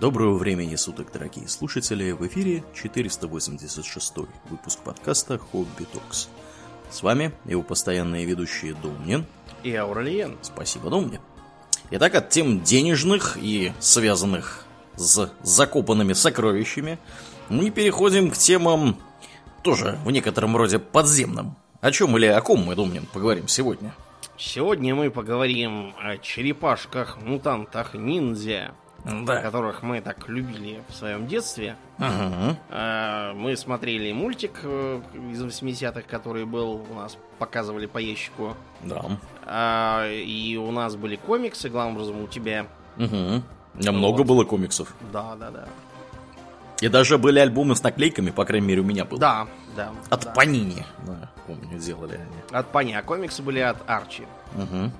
Доброго времени суток, дорогие слушатели! В эфире 486 выпуск подкаста «Хобби Токс». С вами его постоянные ведущие Домнин и Ауралиен. Спасибо, Домнин. Итак, от тем денежных и связанных с закопанными сокровищами мы переходим к темам тоже в некотором роде подземным. О чем или о ком мы, Домнин, поговорим сегодня? Сегодня мы поговорим о черепашках, мутантах, ниндзя, Да. которых мы так любили в своем детстве. Ага. А, Мы смотрели мультик э, из 80-х, который был у нас, показывали по ящику. Да. А, И у нас были комиксы, главным образом у тебя. Угу. У меня много Вот. было комиксов. Да, да, да. И даже были альбомы с наклейками, по крайней мере, у меня был. Да, да. От да. Панини. Да, помню, делали они. От Пани, а комиксы были от Арчи. Угу.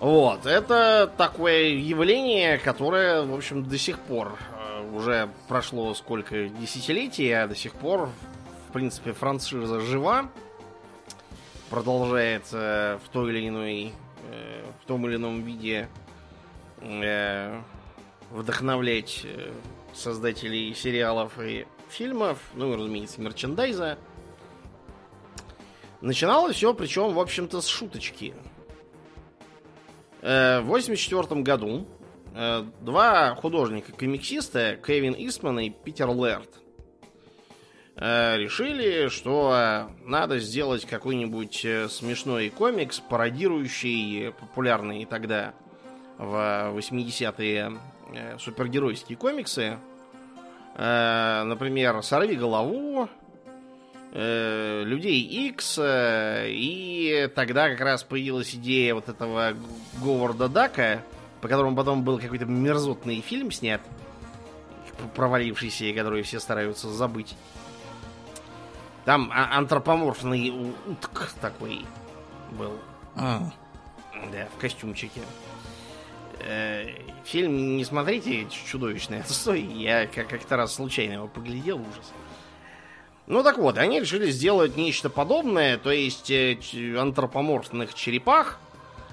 Вот, это такое явление, которое, в общем, до сих пор э, уже прошло сколько десятилетий, а до сих пор, в принципе, франшиза жива, продолжает э, в той или иной, э, в том или ином виде э, вдохновлять э, создателей сериалов и фильмов, ну и, разумеется, мерчендайза. Начиналось все, причем, в общем-то, с шуточки. Э, В 84 году э, два художника-комиксиста, Кевин Истман и Питер Лэрд, э, решили, что надо сделать какой-нибудь смешной комикс, пародирующий популярные тогда в 80-е э, супергеройские комиксы. Например, «Сорви голову», э, Людей X, э, и тогда как раз появилась идея вот этого Говарда Дака, по которому потом был какой-то мерзотный фильм снят, провалившийся, и который все стараются забыть. Там а- антропоморфный утк такой был. А, Да, в костюмчике. Э, Фильм не смотрите, чудовищный отстой. Я как- как-то раз случайно его поглядел, ужас. Ну так вот, они решили сделать нечто подобное, то есть э, антропоморфных черепах,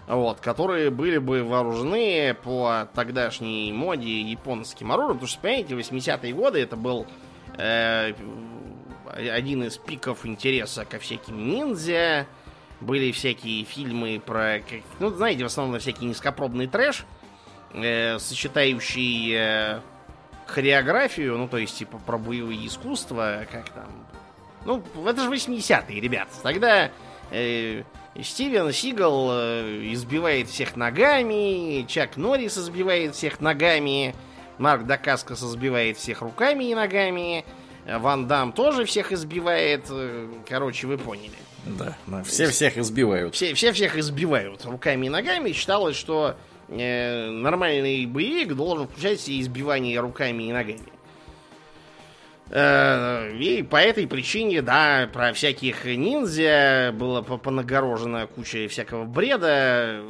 вот, которые были бы вооружены по тогдашней моде японским оружием, потому что, понимаете, 80-е годы это был э, один из пиков интереса ко всяким ниндзя, были всякие фильмы про, ну, знаете, в основном всякий низкопробный трэш, э, сочетающий э, хореографию, ну, то есть, типа, про боевые искусства, как там... Ну, это же 80-е, ребят. Тогда э, Стивен Сигал э, избивает всех ногами, Чак Норрис избивает всех ногами, Марк Дакаскас избивает всех руками и ногами, Ван Дам тоже всех избивает. э, Короче, вы поняли. да, да, все всех избивают. Все, все всех избивают руками и ногами. Считалось, что э, нормальный боевик должен включать в себе избивание руками и ногами. Э, И по этой причине, да, про всяких ниндзя было по- понагорожено куча всякого бреда.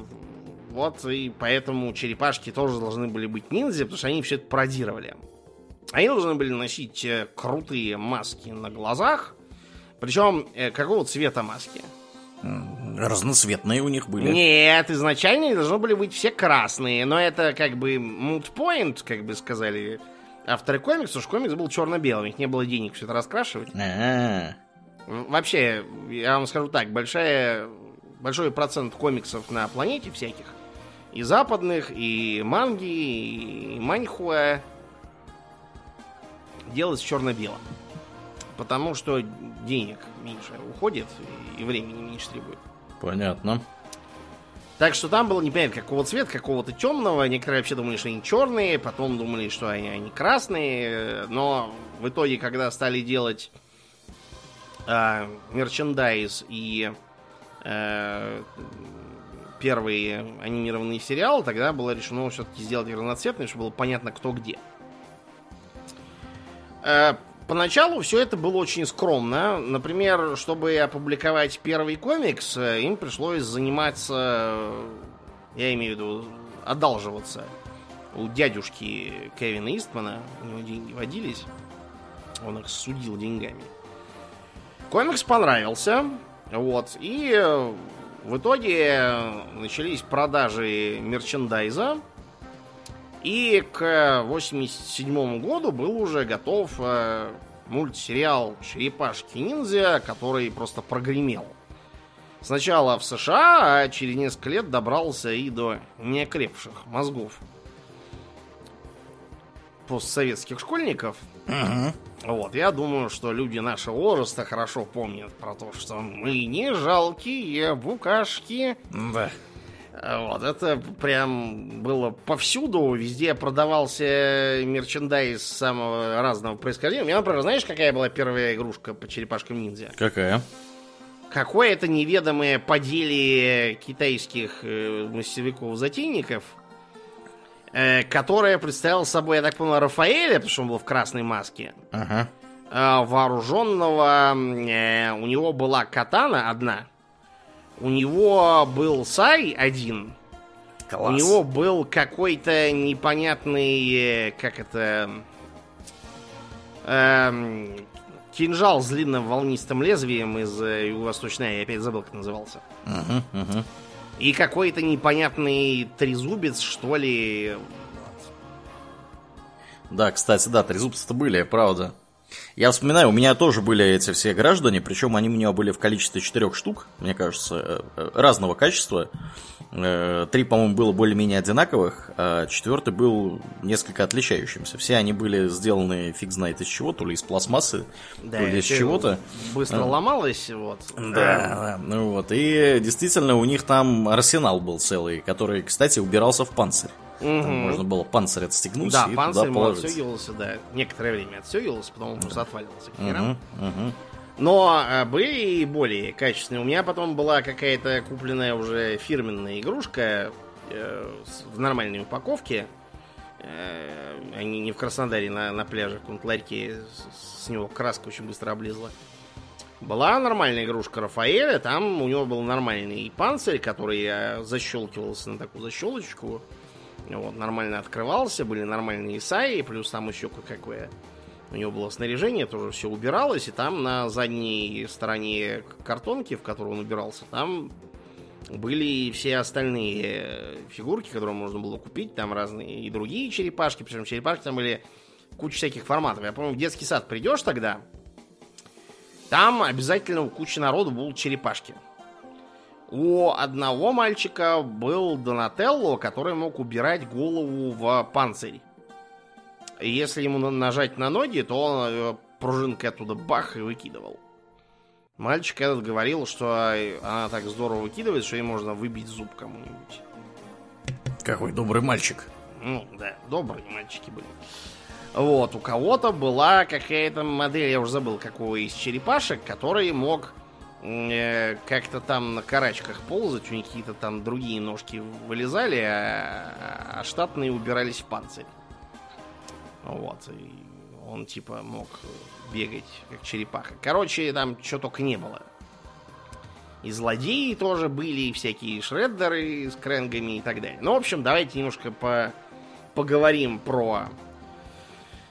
Вот, и поэтому черепашки тоже должны были быть ниндзя, потому что они все это пародировали. Они должны были носить э, крутые маски на глазах. Причем, э, какого цвета маски? Разноцветные у них были. Нет, изначально они должны были быть все красные, но это как бы point, как бы сказали авторы комикса, потому что комикс был черно-белым, у них не было денег все это раскрашивать. А, В- Вообще, я вам скажу так, большая, большой процент комиксов на планете всяких, и западных, и манги, и маньхуа, делается черно-белым. Потому что денег меньше уходит, и времени меньше требует. понятно. Так что там было непонятно какого цвета, какого-то темного. Некоторые вообще думали, что они черные, потом думали, что они, они красные. Но в итоге, когда стали делать а, мерчендайз и э, первые анимированные сериалы, тогда было решено все-таки сделать их разноцветными, чтобы было понятно, кто где. Э, Поначалу все это было очень скромно. Например, чтобы опубликовать первый комикс, э, им пришлось заниматься, э, я имею в виду, одалживаться у дядюшки Кевина Истмана. У него деньги водились. Он их судил деньгами. Комикс понравился. Вот. И э, в итоге начались продажи мерчендайза. И к 87 году был уже готов э, мультсериал «Черепашки-ниндзя», который просто прогремел. Сначала в США, а через несколько лет добрался и до неокрепших мозгов постсоветских школьников. Вот, я думаю, что люди нашего возраста хорошо помнят про то, что мы не жалкие букашки. Да. Вот, это прям было повсюду, везде продавался мерчендайз самого разного происхождения. У меня, например, знаешь, какая была первая игрушка по черепашкам ниндзя? Какая? Какое-то неведомое поделие китайских э, мастеровиков-затейников, э, которое представляло собой, я так понял, Рафаэля, потому что он был в красной маске, Ага. э, вооруженного, э, у него была катана одна, у него был сай один, Класс. у него был какой-то непонятный, э, как это, эм, кинжал с длинным волнистым лезвием из э, Юго-Восточной, я опять забыл, как назывался. Мгм, мгм. И какой-то непонятный трезубец, что ли. Да, кстати, да, трезубцы-то были, правда. Я вспоминаю, у меня тоже были эти все граждане, причем они у меня были в количестве четырех штук, мне кажется, э, э, разного качества. Э, Три, по-моему, было более-менее одинаковых, а четвертый был несколько отличающимся. Все они были сделаны фиг знает из чего, то ли из пластмассы, то ли из чего-то. Быстро А. ломалось, вот. Да, да, ну вот. И действительно, у них там арсенал был целый, который, кстати, убирался в панцирь. Там Мгм. можно было панцирь отстегнуть Да, и панцирь туда положить. отстегивался, да. Некоторое время отстегивался, потом он просто отваливался к херам. Мгм, мгм. Но э, были и более качественные. У меня потом была какая-то купленная уже фирменная игрушка э, в нормальной упаковке. Э, они не в Краснодаре на, на пляже, в каком-то ларьке. С, с него краска очень быстро облезла. Была нормальная игрушка Рафаэля, там у него был нормальный панцирь, который защелкивался на такую защелочку. Вот, нормально открывался, были нормальные исаи, плюс там еще какое у него было снаряжение, тоже все убиралось, и там на задней стороне картонки, в которую он убирался, там были и все остальные э, фигурки, которые можно было купить, там разные и другие черепашки, причем черепашки там были куча всяких форматов. Я помню, в детский сад придешь тогда, там обязательно у кучи народу будут черепашки. У одного мальчика был Донателло, который мог убирать голову в панцирь. И если ему на- нажать на ноги, то он э, пружинкой оттуда бах и выкидывал. Мальчик этот говорил, что э, она так здорово выкидывает, что ей можно выбить зуб кому-нибудь. Какой добрый мальчик. Ну, да, добрые мальчики были. Вот, у кого-то была какая-то модель, я уже забыл, какого из черепашек, который мог как-то там на карачках ползать, у них какие-то там другие ножки вылезали, а, а штатные убирались в панцирь. Вот, и он типа мог бегать как черепаха. Короче, там что только не было. И злодеи тоже были, и всякие шреддеры с крэнгами и так далее. Ну, в общем, давайте немножко по поговорим про,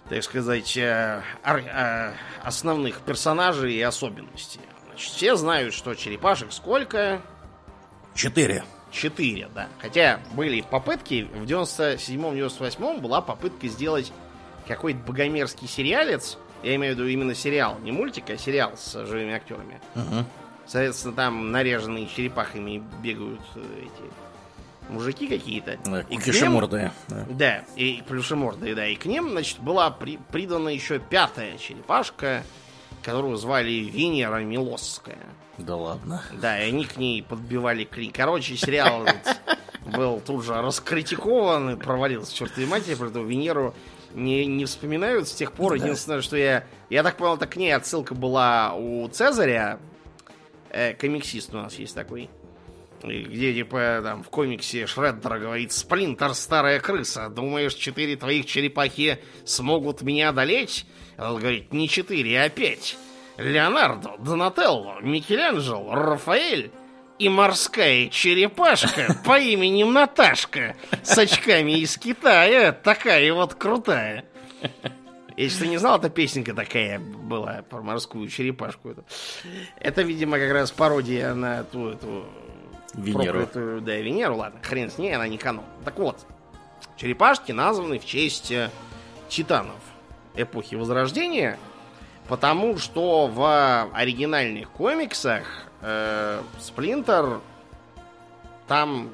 так сказать, э, э, основных персонажей и особенностей. Все знают, что черепашек сколько? Четыре. Четыре, да. Хотя были попытки, в 97-98 была попытка сделать какой-то богомерзкий сериалец, я имею в виду именно сериал, не мультик, а сериал с живыми актерами. Мгм. Соответственно, там наряженные черепахами бегают э, эти мужики какие-то. Да, И к ним- Кукишемордые. Да. Да, и плюшемордые, да. И к ним, значит, была при- придана еще пятая черепашка, которую звали Венера Милосская. Да ладно. Да, и они к ней подбивали клин. Короче, сериал этот был тут же раскритикован и провалился чертовой матери, про эту Венеру не, не вспоминают с тех пор. Единственное, что я... Я так понял, так к ней отсылка была у Цезаря. Э, комиксист у нас есть такой. Где, типа, там, в комиксе Шреддер говорит, Сплинтер, старая крыса, думаешь, четыре твоих черепахи смогут меня одолеть? Он говорит, не четыре, а пять. Леонардо, Донателло, Микеланджело, Рафаэль и морская черепашка по имени Наташка с очками из Китая, такая вот крутая. Если ты не знал, эта песенка такая была про морскую черепашку. Это, это видимо, как раз пародия на ту эту Венеру. да, Венеру, ладно, хрен с ней, она не канон. Так вот, Черепашки названы в честь э, титанов эпохи Возрождения, потому что в оригинальных комиксах э, Сплинтер там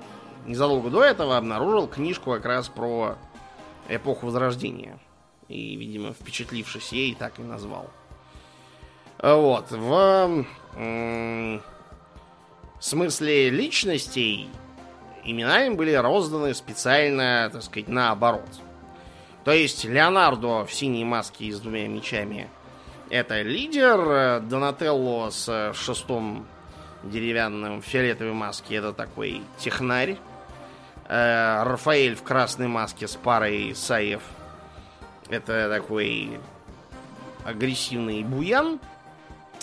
незадолго до этого обнаружил книжку как раз про эпоху Возрождения. И, видимо, впечатлившись ей, так и назвал. Вот. В м- смысле личностей имена им были розданы специально, так сказать, наоборот. То есть Леонардо в синей маске и с двумя мечами это лидер, Донателло с шестом деревянным фиолетовой маске это такой технарь, э, Рафаэль в красной маске с парой Саев это такой агрессивный буян,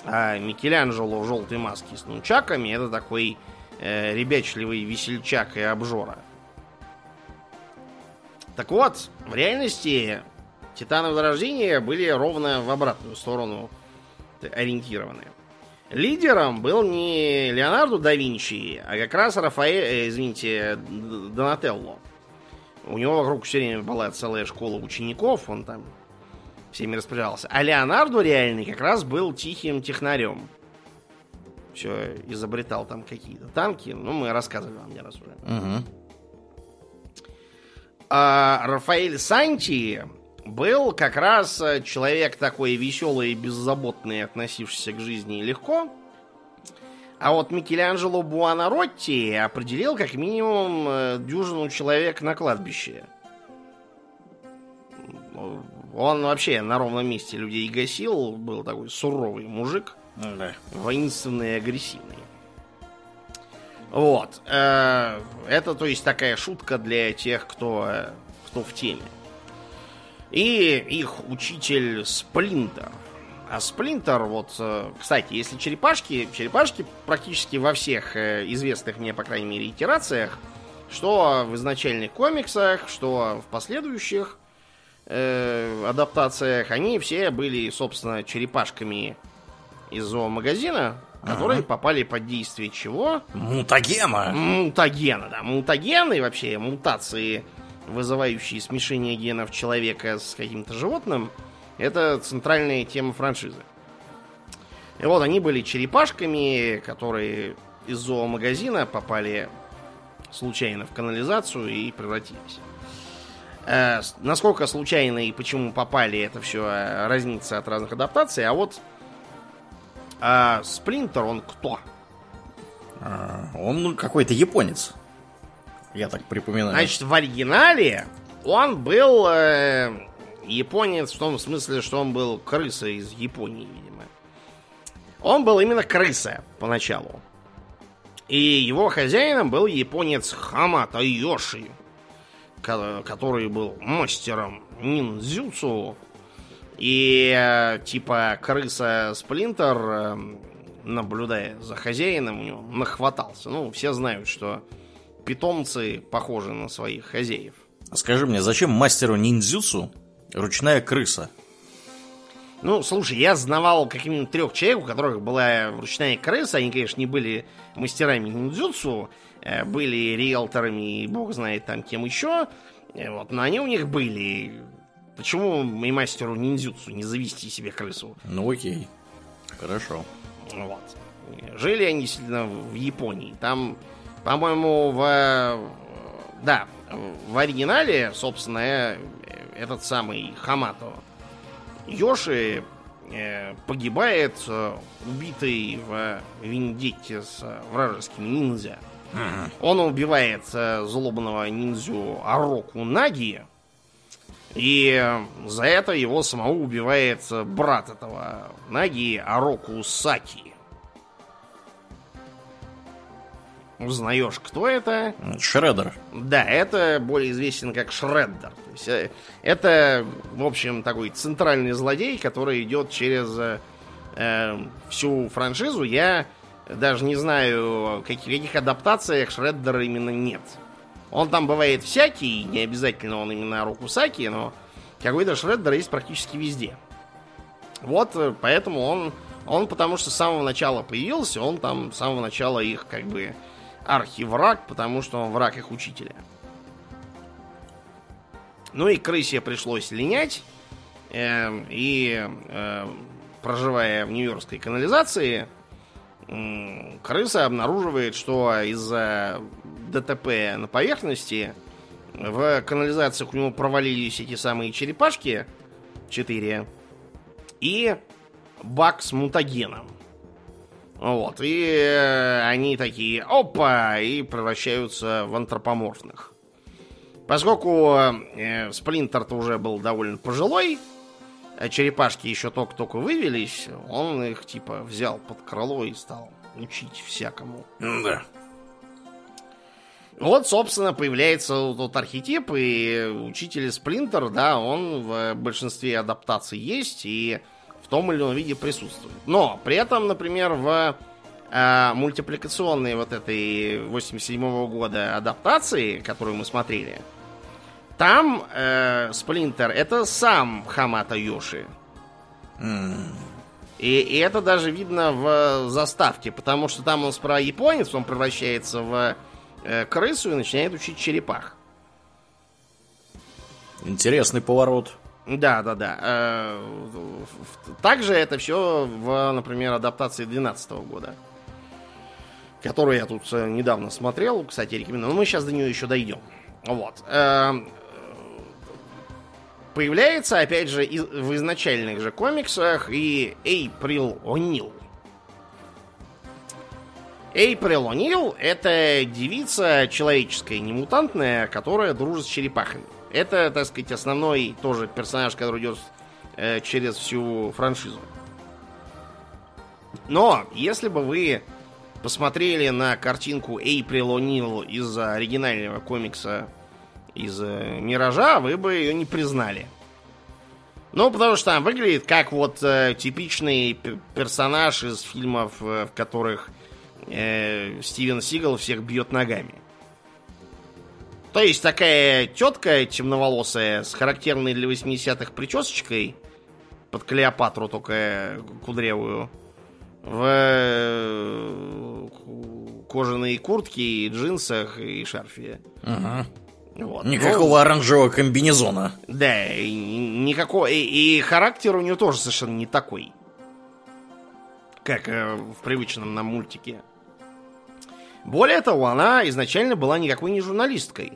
а Микеланджело в желтой маске с нунчаками это такой э, ребячливый весельчак и обжора. Так вот, в реальности Титаны Возрождения были ровно в обратную сторону ориентированы. Лидером был не Леонардо да Винчи, а как раз Рафаэль, э, извините, Донателло. У него вокруг все время была целая школа учеников, он там всеми распоряжался. А Леонардо реальный как раз был тихим технарем. Все изобретал там какие-то танки. Ну, мы рассказывали вам не раз уже. Угу. А Рафаэль Санти был как раз э, человек такой веселый и беззаботный, относившийся к жизни легко. А вот Микеланджело Буонаротти определил как минимум э, дюжину человек на кладбище. Он вообще на ровном месте людей гасил, был такой суровый мужик, Да. воинственный и агрессивный. Вот. э, Это, то есть, такая шутка для тех, кто, э, кто в теме. И их учитель Сплинтер. А Сплинтер, вот, э, кстати, если черепашки, черепашки практически во всех известных мне, по крайней мере, итерациях, что в изначальных комиксах, что в последующих э, адаптациях, они все были, собственно, черепашками из зоомагазина, которые попали под действие чего? Мутагена. Мутагена, да. Мутагены и вообще мутации, вызывающие смешение генов человека с каким-то животным, это центральная тема франшизы. И вот они были черепашками, которые из зоомагазина попали случайно в канализацию и превратились. Э, насколько случайно и почему попали, это все разнится от разных адаптаций. А вот а, Сплинтер, он кто? А, Он какой-то японец. Я так припоминаю. Значит, в оригинале он был э, японец в том смысле, что он был крыса из Японии, видимо. Он был именно крыса поначалу. И его хозяином был японец Хамата Йоши, ко- который был мастером ниндзюцу. И э, типа крыса Сплинтер, э, наблюдая за хозяином, у него нахватался. Ну, все знают, что питомцы похожи на своих хозяев. Скажи мне, зачем мастеру ниндзюцу ручная крыса? Ну, слушай, я знавал как минимум трех человек, у которых была ручная крыса. Они, конечно, не были мастерами ниндзюцу, э, были риэлторами и бог знает там кем еще. Э, Вот, но они у них были. Почему и мастеру ниндзюцу не завести себе крысу? Ну окей. Хорошо. Вот. Жили они действительно в Японии. Там, по-моему, в... Да, в оригинале, собственно, э, этот самый Хамато Йоши э, погибает, э, убитый в Виндетте с вражескими ниндзя. Он убивает злобного ниндзю Ароку Наги, и за это его самого убивает э, брат этого Наги Ароку Саки. Узнаешь, кто это? Шреддер. Да, это более известен как Шреддер. То есть, э, это, в общем, такой центральный злодей, который идет через э, э, всю франшизу. Я даже не знаю, каких, каких адаптациях Шреддера именно нет. Он там бывает всякий, не обязательно он именно Рокусаки, но какой-то Шреддер есть практически везде. Вот, э, поэтому он, он потому что с самого начала появился, он там с самого начала их как бы архивраг, потому что он враг их учителя. Ну и крысе пришлось линять. Э, и э, проживая в нью-йоркской канализации, крыса обнаруживает, что из-за ДТП на поверхности в канализациях у него провалились эти самые черепашки, четыре, и бак с мутагеном. Вот, и э, они такие, опа, и превращаются в антропоморфных. Поскольку э, Сплинтер-то уже был довольно пожилой, а черепашки еще только-только вывелись, он их типа взял под крыло и стал учить всякому. Да. Вот, собственно, появляется тот архетип, и учитель Сплинтер, да, он в большинстве адаптаций есть и в том или ином виде присутствует. Но при этом, например, в э, мультипликационной вот этой 87 года адаптации, которую мы смотрели, там э, Сплинтер это сам Хамата Йоши. И, и это даже видно в заставке, потому что там он справа японец, он превращается в крысу и начинает учить черепах. Интересный поворот. Да, да, да. Э, Также это все в, например, адаптации 2012 года. Которую я тут э, недавно смотрел, кстати, рекомендую. Но мы сейчас до нее еще дойдем. Вот. Э, Появляется, опять же, в изначальных же комиксах и Эйприл О'Нил. Эйприл О'Нил — это девица человеческая, не мутантная, которая дружит с черепахами. Это, так сказать, основной тоже персонаж, который идет э, через всю франшизу. Но, если бы вы посмотрели на картинку Эйприл О'Нил из оригинального комикса из э, Миража, вы бы ее не признали. Ну, потому что там выглядит как вот э, типичный персонаж из фильмов, э, в которых э, Стивен Сигал всех бьет ногами. То есть такая тетка темноволосая с характерной для 80-х причесочкой под Клеопатру, только кудрявую, в э, кожаной куртке и джинсах и шарфе. Вот. Ну, Никакого оранжевого комбинезона. да, и никакого. И, и характер у нее тоже совершенно не такой. Как э, в привычном нам мультике. Более того, она изначально была никакой не журналисткой.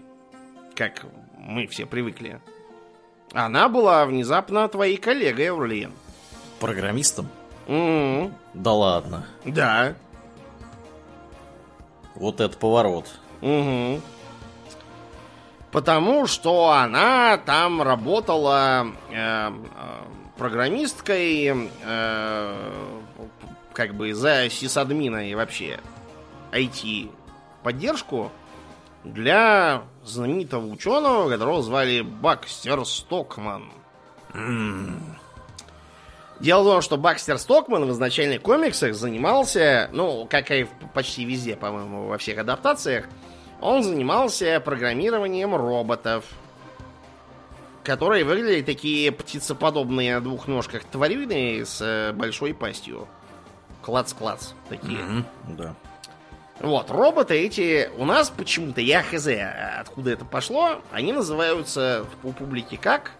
Как мы все привыкли. Она была внезапно твоей коллегой, Аурлиен. Программистом? М, Да ладно. Да. Вот это поворот. Угу. Потому что она там работала э, э, программисткой, э, как бы за сисадмина и вообще IT-поддержку для знаменитого ученого, которого звали Бакстер Стокман. Дело в том, что Бакстер Стокман в изначальных комиксах занимался, ну, как и почти везде, по-моему, во всех адаптациях, он занимался программированием роботов, которые выглядели такие птицеподобные на двух ножках тварины с э, большой пастью. Клац-клац такие. Мгм, Да. Вот, роботы эти у нас почему-то, я хз, откуда это пошло, они называются у публики как?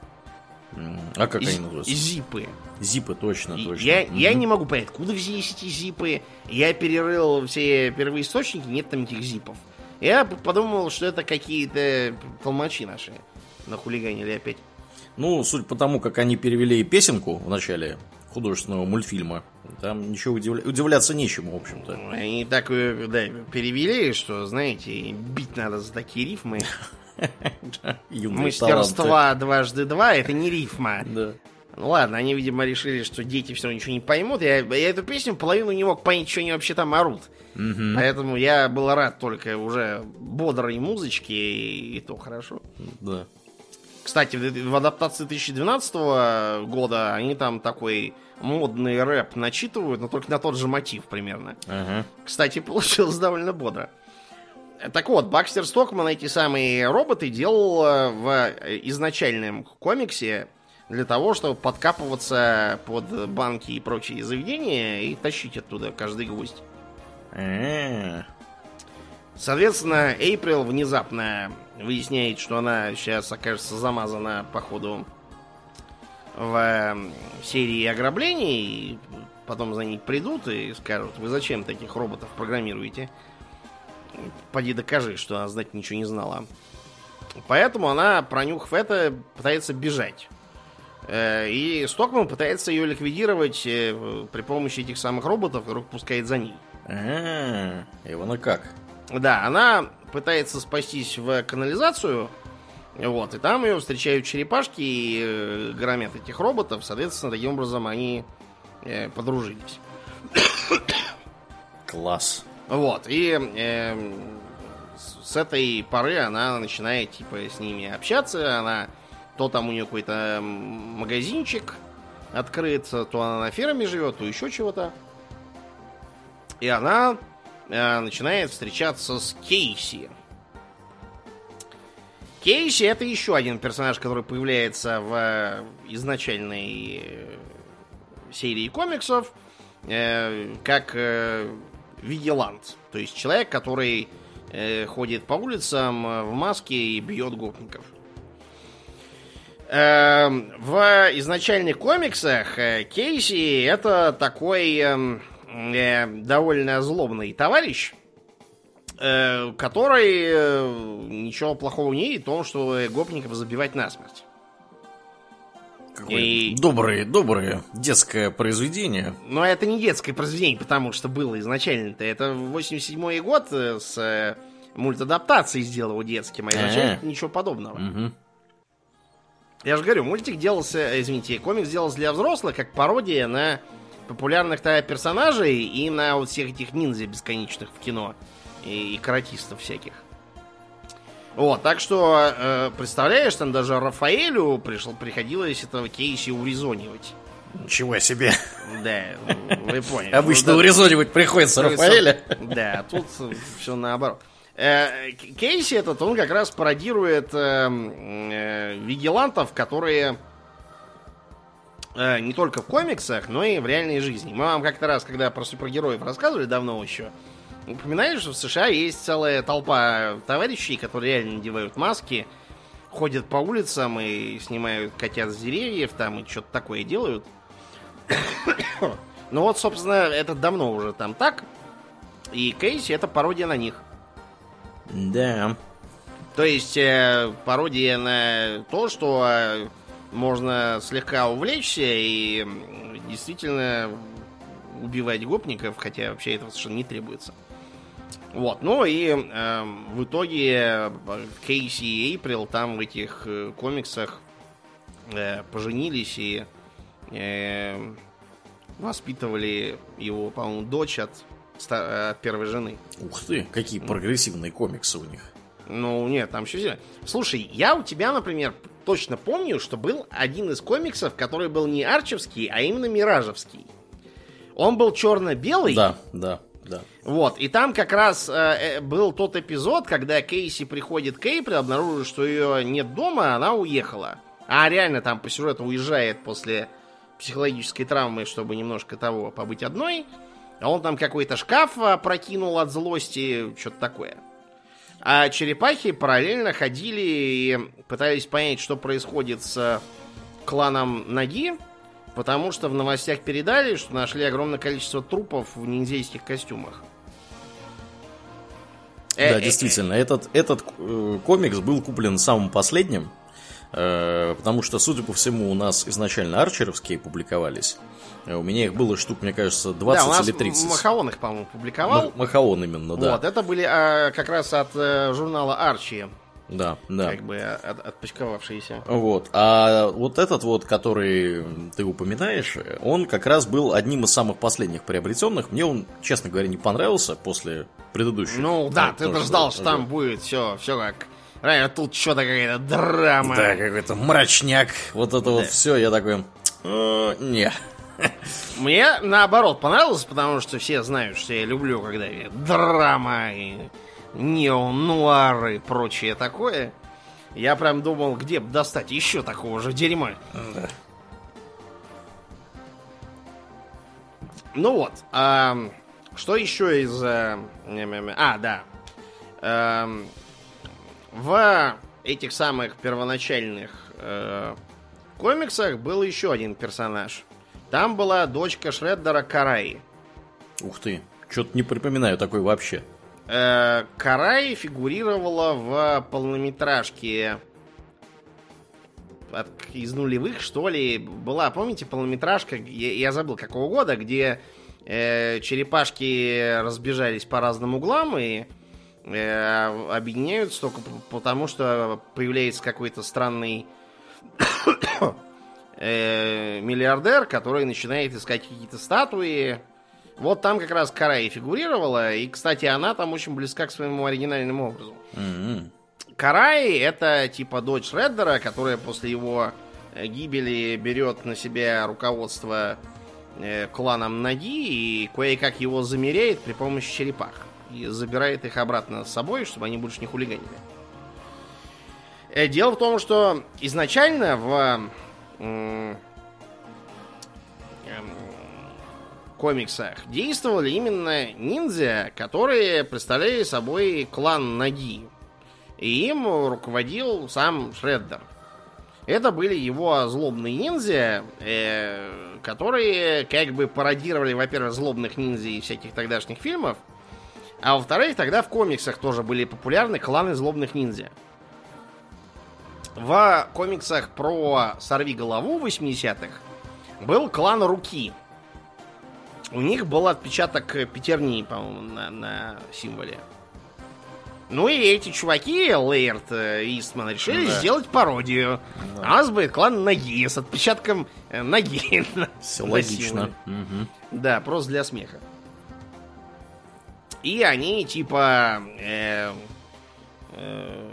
А как они З- называются? Зипы. Зипы, точно, И точно. Я, я Мгм. не могу понять, откуда взялись эти зипы. Я перерыл все первоисточники, нет там этих зипов. Я подумал, что это какие-то толмачи наши нахулиганили опять. Ну, судя по тому, как они перевели песенку в начале художественного мультфильма, там ничего удивля- удивляться нечему, в общем-то. Они так э, да, перевели, что, знаете, бить надо за такие рифмы. Юные Мастерства дважды два это не рифма. Да. Ну ладно, они, видимо, решили, что дети все равно ничего не поймут. Я, я эту песню половину не мог понять, что они вообще там орут. Мгм. Поэтому я был рад только уже бодрой музычке, и, и то хорошо. Да. Кстати, в, адаптации 2012 года они там такой модный рэп начитывают, но только на тот же мотив примерно. Ага. Кстати, получилось довольно бодро. Так вот, Бакстер Стокман эти самые роботы делал э, в изначальном комиксе для того, чтобы подкапываться под банки и прочие заведения и тащить оттуда каждый гвоздь. Э, Соответственно, Эйприл внезапно выясняет, что она сейчас окажется замазана по ходу в э, серии ограблений, и потом за ней придут и скажут, вы зачем таких роботов программируете? Поди докажи, что она знать ничего не знала. Поэтому она, пронюхав это, пытается бежать. Э, и Стокман пытается ее ликвидировать э, при помощи этих самых роботов, которых пускает за ней. А, и вон и как. Да, она пытается спастись в канализацию, вот, и там ее встречают черепашки и э, громят этих роботов, соответственно, таким образом они э, подружились. Класс. Вот, и э, с этой поры она начинает, типа, с ними общаться, она то там у нее какой-то магазинчик открыт, то она на ферме живет, то еще чего-то. И она начинает встречаться с Кейси. Кейси это еще один персонаж, который появляется в э, изначальной э, серии комиксов э, как э, Вигелант. То есть человек, который э, ходит по улицам э, в маске и бьет гопников. Э, в изначальных комиксах э, Кейси это такой э, довольно злобный товарищ, э, который э, ничего плохого не видит в том, что гопников забивать насмерть. Какое и... доброе, доброе детское произведение. Но это не детское произведение, потому что было изначально-то. Это 87-й год э, с э, мультадаптацией сделал детским, а изначально А-а-а. ничего подобного. Угу. Я же говорю, мультик делался, э, извините, комикс делался для взрослых, как пародия на популярных тогда персонажей и на вот всех этих ниндзя бесконечных в кино и, и каратистов всяких. Вот, так что, э, представляешь, там даже Рафаэлю пришло, приходилось этого Кейси урезонивать. Ничего себе. Да, вы поняли. Обычно ну, урезонивать приходится Рафаэля. Да, тут все наоборот. Э, Кейси этот, он как раз пародирует э, э, вигилантов, которые не только в комиксах, но и в реальной жизни. Мы вам как-то раз, когда про супергероев рассказывали давно еще, Упоминаешь, что в США есть целая толпа товарищей, которые реально надевают маски, ходят по улицам и снимают котят с деревьев там и что-то такое делают. ну вот, собственно, это давно уже там так. И Кейси это пародия на них. Да. То есть э, пародия на то, что э, можно слегка увлечься и действительно убивать гопников, хотя вообще этого совершенно не требуется. Вот, ну и э, в итоге Кейси и Эйприл там в этих э, комиксах э, поженились и э, воспитывали его, по-моему, дочь от, от первой жены. Ух ты, какие прогрессивные комиксы у них. Ну, нет, там еще... Слушай, я у тебя, например, точно помню, что был один из комиксов, который был не арчевский, а именно миражевский. Он был черно-белый. Да, да. Да. Вот, и там как раз э, э, был тот эпизод, когда Кейси приходит к Эйприл, обнаруживает, что ее нет дома, она уехала. А реально там по сюжету уезжает после психологической травмы, чтобы немножко того побыть одной. А он там какой-то шкаф прокинул от злости, что-то такое. А черепахи параллельно ходили и пытались понять, что происходит с кланом Ноги, Потому что в новостях передали, что нашли огромное количество трупов в ниндзейских костюмах. Да, э, действительно, этот, этот э, комикс был куплен самым последним, э, потому что, судя по всему, у нас изначально арчеровские публиковались. У меня их было штук, мне кажется, 20 да, или 30. Махаон их, по-моему, публиковал. Махаон именно, да. Вот, это были а, как раз от журнала Арчи. Да, да. Как бы от, отпочковавшиеся. Вот. А вот этот вот, который ты упоминаешь, он как раз был одним из самых последних приобретенных. Мне он, честно говоря, не понравился после предыдущего. Ну да, ты ждал, что там будет все, все как а тут что-то какая-то драма. Да, какой-то мрачняк. Вот это да. вот все, я такой... «Э, не. Мне наоборот понравилось, потому что все знают, что я люблю, когда драма и неонуар и прочее такое. Я прям думал, где бы достать еще такого же дерьма. Да. Ну вот. А, что еще из... А, а да. В этих самых первоначальных э, комиксах был еще один персонаж. Там была дочка Шреддера Караи. Ух ты, что-то не припоминаю такой вообще. Э, Караи фигурировала в полнометражке от, из нулевых, что ли. Была, помните, полнометражка, я, я забыл какого года, где э, черепашки разбежались по разным углам и объединяются только потому, что появляется какой-то странный э, миллиардер, который начинает искать какие-то статуи. Вот там как раз Карай фигурировала, и, кстати, она там очень близка к своему оригинальному образу. М-м. Карай это типа дочь Реддера, которая после его э, гибели берет на себя руководство э, кланом Ноги и кое-как его замеряет при помощи черепах. И забирает их обратно с собой, чтобы они больше не хулиганили. Э, Дело в том, что изначально в эм, комиксах действовали именно ниндзя, которые представляли собой клан Наги. И им руководил сам Шреддер. Это были его злобные ниндзя, э, которые как бы пародировали, во-первых, злобных ниндзя из всяких тогдашних фильмов, а во-вторых, тогда в комиксах тоже были популярны кланы злобных ниндзя. В комиксах про Сорви голову 80-х был клан Руки. У них был отпечаток пятерни, по-моему, на, на символе. Ну и эти чуваки, Лейерт и Истман, решили Да. сделать пародию. А у нас будет клан ноги с отпечатком э, ноги. Все логично. Мгм. Да, просто для смеха. И они типа э, э,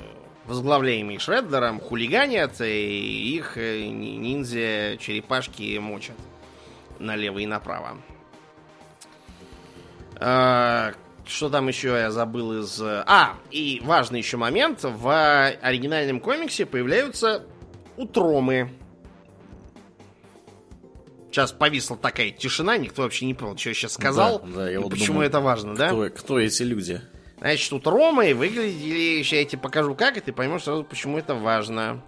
возглавляемые Шреддером хулиганят и их э, ни- ниндзя черепашки мочат налево и направо. А, что там еще я забыл из... э, А, и важный еще момент. В оригинальном комиксе появляются утромы. Сейчас повисла такая тишина, никто вообще не понял, что я сейчас сказал. Да, да, я и вот почему думаю, это важно, да? Кто, кто эти люди? Значит, утромы выглядели... Сейчас я тебе покажу, как, и ты поймешь сразу, почему это важно.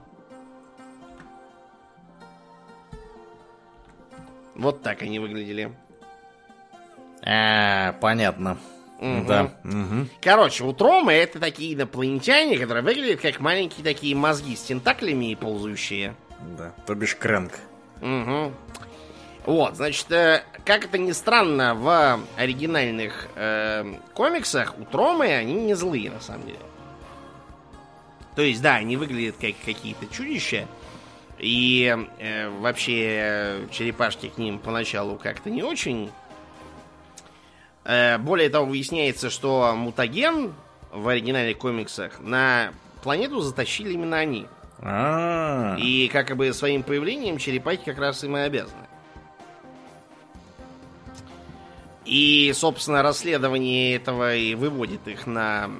Вот так они выглядели. А, понятно. Мгм. Да. мгм. Короче, утромы это такие инопланетяне, которые выглядят как маленькие такие мозги с тентаклями и ползающие. Да. То бишь Крэнк. Угу. Вот, значит, э, как это ни странно, в оригинальных э, комиксах утромы, они не злые, на самом деле. То есть, да, они выглядят как какие-то чудища, и э, вообще черепашки к ним поначалу как-то не очень. Э, более того, выясняется, что мутаген в оригинальных комиксах на планету затащили именно они. А, И как бы своим появлением черепахи как раз им и обязаны. И, собственно, расследование этого и выводит их на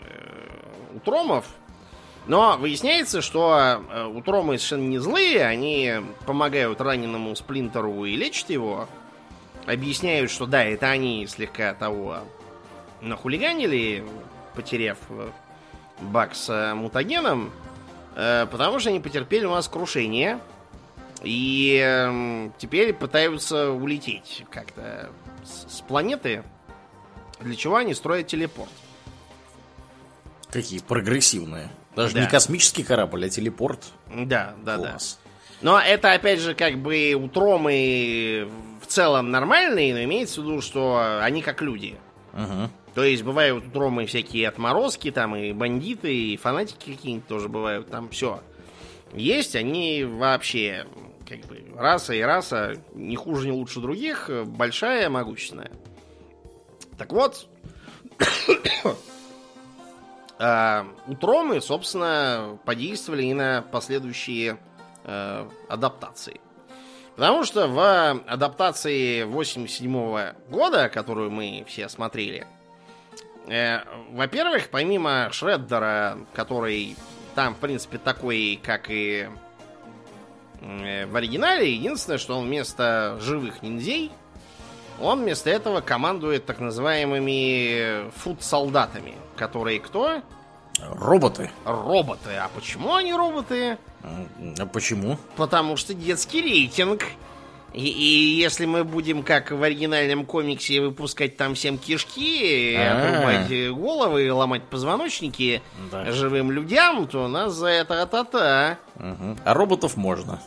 э, утромов. Но выясняется, что э, утромы совершенно не злые, они помогают раненому Сплинтеру и лечат его. Объясняют, что да, это они слегка того нахулиганили, потеряв э, бак с э, мутагеном. Потому что они потерпели у нас крушение. И эм, теперь пытаются улететь как-то с, планеты. Для чего они строят телепорт. какие прогрессивные. Даже Да. не космический корабль, а телепорт. Да, да, да. Класс. Но это, опять же, как бы утромы в целом нормальные, но имеется в виду, что они как люди. Мгм. То есть бывают утромы всякие отморозки, там и бандиты, и фанатики какие-нибудь тоже бывают, там все. Есть они вообще, как бы, раса и раса, не хуже, не лучше других, большая, могущественная. Так вот, а, утромы, собственно, подействовали и на последующие э, адаптации. Потому что в адаптации 87 года, которую мы все смотрели, э, во-первых, помимо Шреддера, который там, в принципе, такой, как и э, в оригинале, единственное, что он вместо живых ниндзей, он вместо этого командует так называемыми фуд-солдатами, которые кто? Роботы? Роботы. А почему они роботы? А почему? Потому что детский рейтинг. И, и если мы будем, как в оригинальном комиксе, выпускать там всем кишки, А-а-а. отрубать головы, ломать позвоночники Да. живым людям, то нас за это та-та. Мгм. А роботов можно.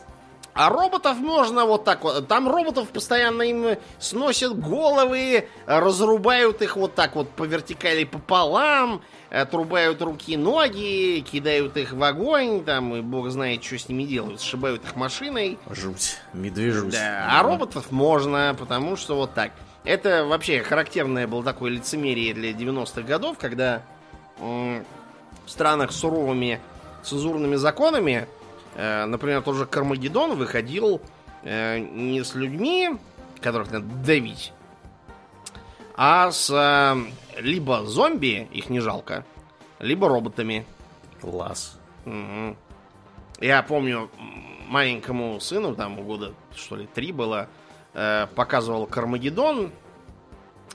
А роботов можно вот так вот. Там роботов постоянно им сносят головы, разрубают их вот так вот по вертикали пополам, отрубают руки, ноги, кидают их в огонь, там, и бог знает, что с ними делают, сшибают их машиной. Жуть. Медвежуть. Да, а роботов можно, потому что вот так. Это вообще характерное было такое лицемерие для 90-х годов, когда в странах с суровыми цензурными законами, например, тот же Кармагеддон выходил э, не с людьми, которых надо давить, а с э, либо зомби, их не жалко, либо роботами. Класс. Мгм. Я помню, маленькому сыну, там года, что ли, три было, э, показывал Кармагеддон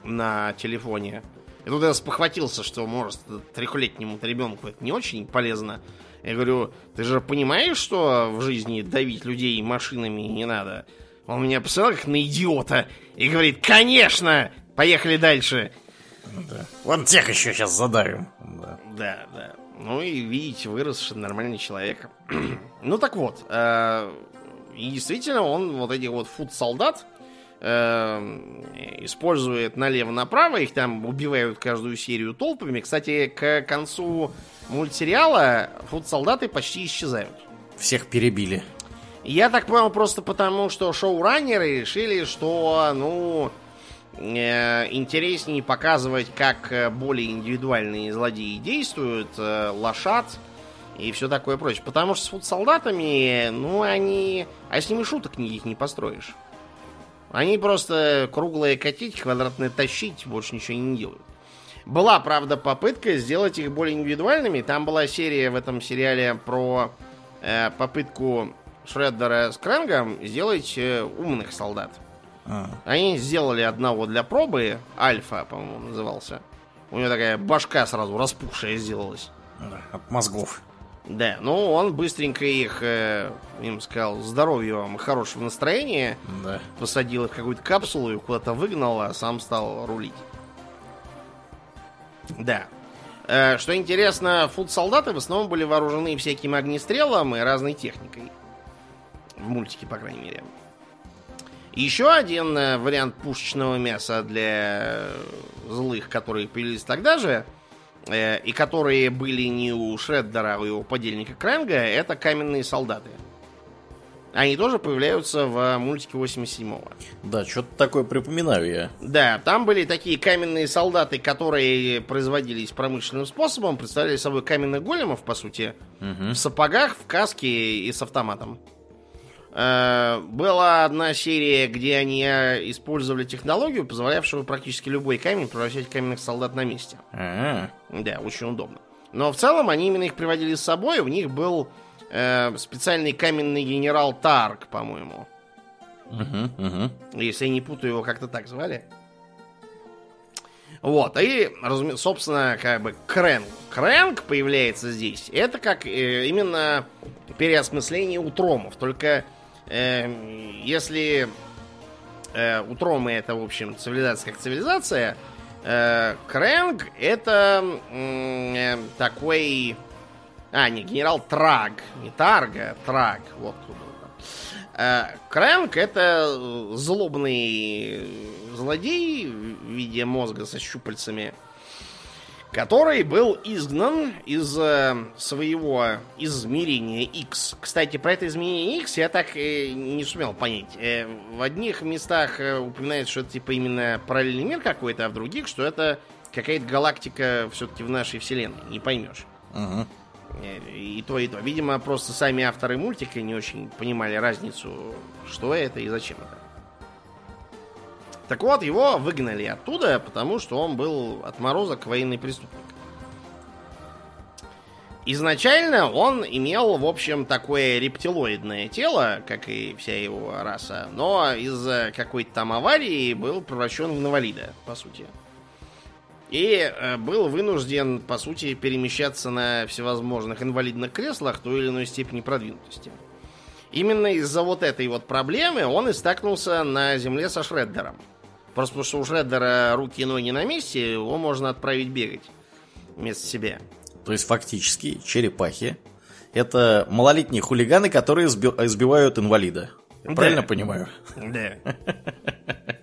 на телефоне. И тут я спохватился, что, может, трехлетнему ребенку это не очень полезно. Я говорю, ты же понимаешь, что в жизни давить людей машинами не надо? Он меня посмотрел как на идиота и говорит, конечно, поехали дальше. Да. Вон тех еще сейчас задавим. Да. Да, да. Ну и видите, выросший нормальный человек. ну так вот, э, и действительно он вот этих вот фуд-солдат использует налево-направо, их там убивают каждую серию толпами. Кстати, к концу мультсериала фуд-солдаты почти исчезают. Всех перебили. Я так понял просто потому, что шоураннеры решили, что, ну, э, интереснее показывать, как э, более индивидуальные злодеи действуют, э, лошад и все такое прочее. Потому что с фуд-солдатами, ну, они... А с ними шуток никаких не построишь. Они просто круглые катить, квадратные тащить, больше ничего не делают. Была, правда, попытка сделать их более индивидуальными. Там была серия в этом сериале про э, попытку Шреддера с Крэнгом сделать э, умных солдат. А, Они сделали одного для пробы, Альфа, по-моему, назывался. У него такая башка сразу распухшая сделалась. от мозгов. Да, ну он быстренько их, э, им сказал, здоровья вам и хорошего настроения, Да. посадил их в какую-то капсулу и куда-то выгнал, а сам стал рулить. Да. Э, Что интересно, фуд-солдаты в основном были вооружены всяким огнестрелом и разной техникой. В мультике, по крайней мере. Еще один э, вариант пушечного мяса для злых, которые появились тогда же, э, и которые были не у Шреддера, а у его подельника Крэнга, это каменные солдаты. Они тоже появляются в мультике 87-го. Да, что-то такое припоминаю я. Да, там были такие каменные солдаты, которые производились промышленным способом, представляли собой каменных големов, по сути, в сапогах, в каске и с автоматом. Э, Была одна серия, где они э, использовали технологию, позволявшую практически любой камень превращать в каменных солдат на месте. А, Да, очень удобно. Но в целом они именно их приводили с собой. У них был э, специальный каменный генерал Тарк, по-моему. мгм, мгм. Если я не путаю, его как-то так звали. Вот, и, разуме- собственно, как бы Крэнг. Крэнг появляется здесь. Это как э, именно переосмысление утромов. Только если э, утромы это, в общем, цивилизация как цивилизация, э, Крэнг это э, такой... А, не, генерал Траг. Не Тарга, Траг. Вот кто был. да. Э, Крэнк это злобный злодей в виде мозга со щупальцами, который был изгнан из э, своего измерения X. Кстати, про это изменение X я так э, не сумел понять. Э, в одних местах э, упоминается, что это типа именно параллельный мир какой-то, а в других, что это какая-то галактика все-таки в нашей вселенной. Не поймешь. Мгм. Э, И то, и то. Видимо, просто сами авторы мультика не очень понимали разницу, что это и зачем это. Так вот, его выгнали оттуда, потому что он был отморозок военный преступник. Изначально он имел, в общем, такое рептилоидное тело, как и вся его раса, но из-за какой-то там аварии был превращен в инвалида, по сути. И э, был вынужден, по сути, перемещаться на всевозможных инвалидных креслах той или иной степени продвинутости. Именно из-за вот этой вот проблемы он и стакнулся на земле со Шреддером. Просто потому что у Шреддера руки и ноги на месте, его можно отправить бегать вместо себя. То есть фактически черепахи это малолетние хулиганы, которые избивают инвалида. Я правильно понимаю? Да.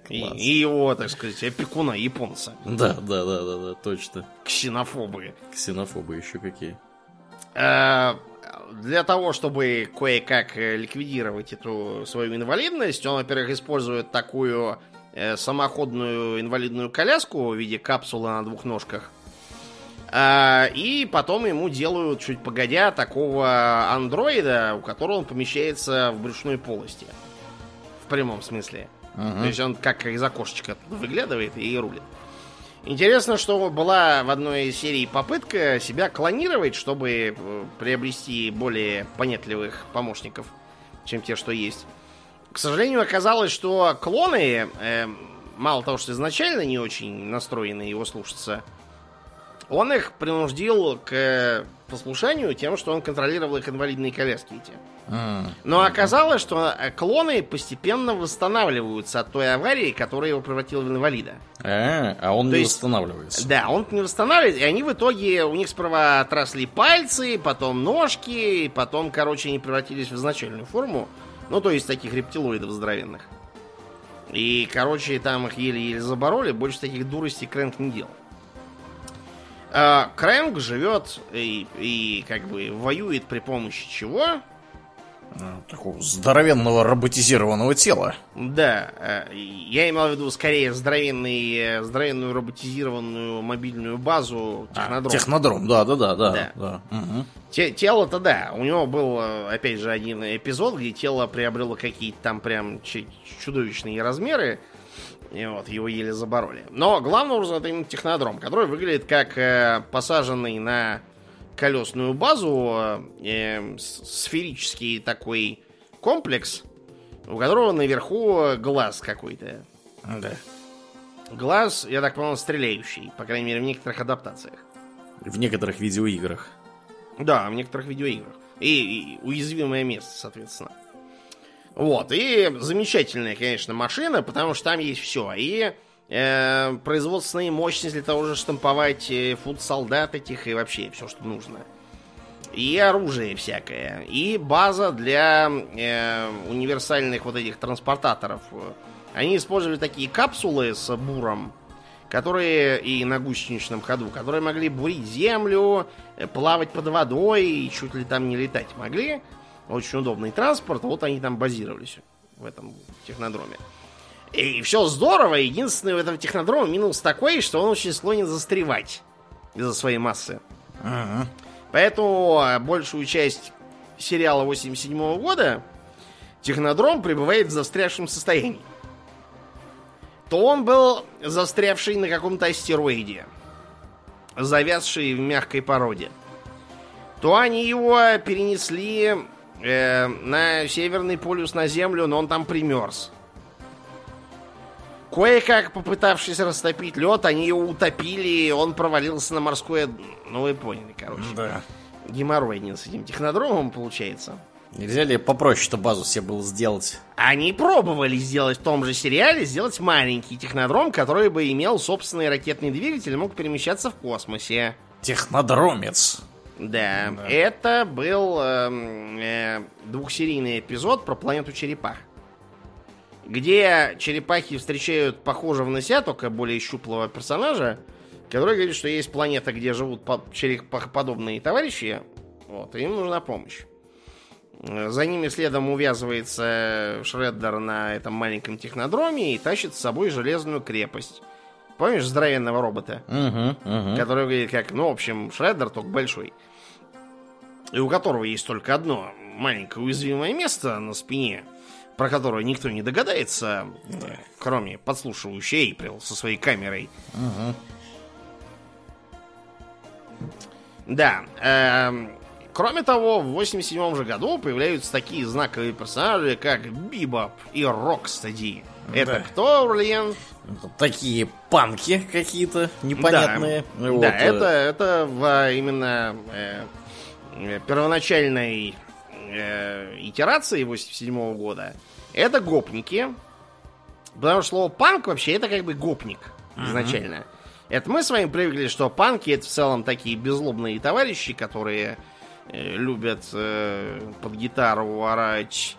И, и его, так сказать, опекуна японца. Да, да, да, да, да, точно. Ксенофобы. Ксенофобы еще какие. А, для того, чтобы кое-как ликвидировать эту свою инвалидность, он, во-первых, использует такую э, самоходную инвалидную коляску в виде капсулы на двух ножках. А, и потом ему делают, чуть погодя, такого андроида, у которого он помещается в брюшной полости. В прямом смысле. Угу. То есть он как из окошечка выглядывает и рулит. Интересно, что была в одной из серий попытка себя клонировать, чтобы э, приобрести более понятливых помощников, чем те, что есть. К сожалению, оказалось, что клоны, э, мало того, что изначально не очень настроены его слушаться, он их принудил к послушанию тем, что он контролировал их инвалидные коляски эти. Но оказалось, что клоны постепенно восстанавливаются от той аварии, которая его превратила в инвалида. А, а он То не есть, восстанавливается. Да, он не восстанавливается, и они в итоге, у них сперва отросли пальцы, потом ножки, потом, короче, они превратились в изначальную форму. Ну, то есть таких рептилоидов здоровенных. И, короче, там их еле-еле забороли, больше таких дуростей Крэнк не делал. А, Крэнк живет и, и как бы воюет при помощи чего? Ну, такого здоровенного роботизированного тела. Да, э, я имел в виду скорее здоровенный, э, здоровенную роботизированную мобильную базу технодром. А, технодром, да, да, да, да. да. да. Угу. Тело-то да. У него был, э, опять же, один эпизод, где тело приобрело какие-то там прям чудовищные размеры. И вот, его еле забороли. Но главный образом это именно технодром, который выглядит как э, посаженный на колесную базу э, сферический такой комплекс, у которого наверху глаз какой-то. Да. Глаз, я так понял, стреляющий, по крайней мере, в некоторых адаптациях. В некоторых видеоиграх. Да, в некоторых видеоиграх. И, и уязвимое место, соответственно. Вот, и замечательная, конечно, машина, потому что там есть все. И производственные мощности для того же штамповать э, фуд-солдат этих и вообще все, что нужно. И оружие всякое. И база для э, универсальных вот этих транспортаторов. Они использовали такие капсулы с буром, которые и на гусеничном ходу, которые могли бурить землю, э, плавать под водой и чуть ли там не летать могли. Очень удобный транспорт, вот они там базировались в этом технодроме. И все здорово, единственный в этом технодроме минус такой, что он очень склонен застревать из-за своей массы. Ага. Поэтому а, большую часть сериала 87 -го года технодром пребывает в застрявшем состоянии. То он был застрявший на каком-то астероиде, завязший в мягкой породе. То они его перенесли э, на Северный полюс на Землю, но он там примерз. Кое-как попытавшись растопить лед, они его утопили, и он провалился на морское... Ну, вы поняли, короче. Да. Геморрой один с этим технодромом получается. Нельзя ли попроще эту базу себе было сделать? Они пробовали сделать в том же сериале, сделать маленький технодром, который бы имел собственный ракетный двигатель и мог перемещаться в космосе. Технодромец. Да, да. это был э, э, двухсерийный эпизод про планету черепах. Где черепахи встречают похожего на себя, только более щуплого персонажа, который говорит, что есть планета, где живут черепахоподобные товарищи, вот, и им нужна помощь. За ними следом увязывается Шреддер на этом маленьком технодроме и тащит с собой железную крепость. Помнишь здоровенного робота? Угу, угу. Который говорит, как, ну, в общем, Шреддер только большой и у которого есть только одно маленькое уязвимое место на спине, про которое никто не догадается, да. кроме подслушивающей Эйприл со своей камерой. Угу. Да. Э, Кроме того, в 87 же году появляются такие знаковые персонажи, как Бибоп и Рокстеди. Это Да. кто, Урлиен? Такие панки какие-то непонятные. Да, Вот, да э, это, это в именно э, э, первоначальной э, итерации 87 года. Это гопники. Потому что слово панк вообще это как бы гопник изначально. Это мы с вами привыкли, что панки это в целом такие беззлобные товарищи, которые э, любят э, под гитару орать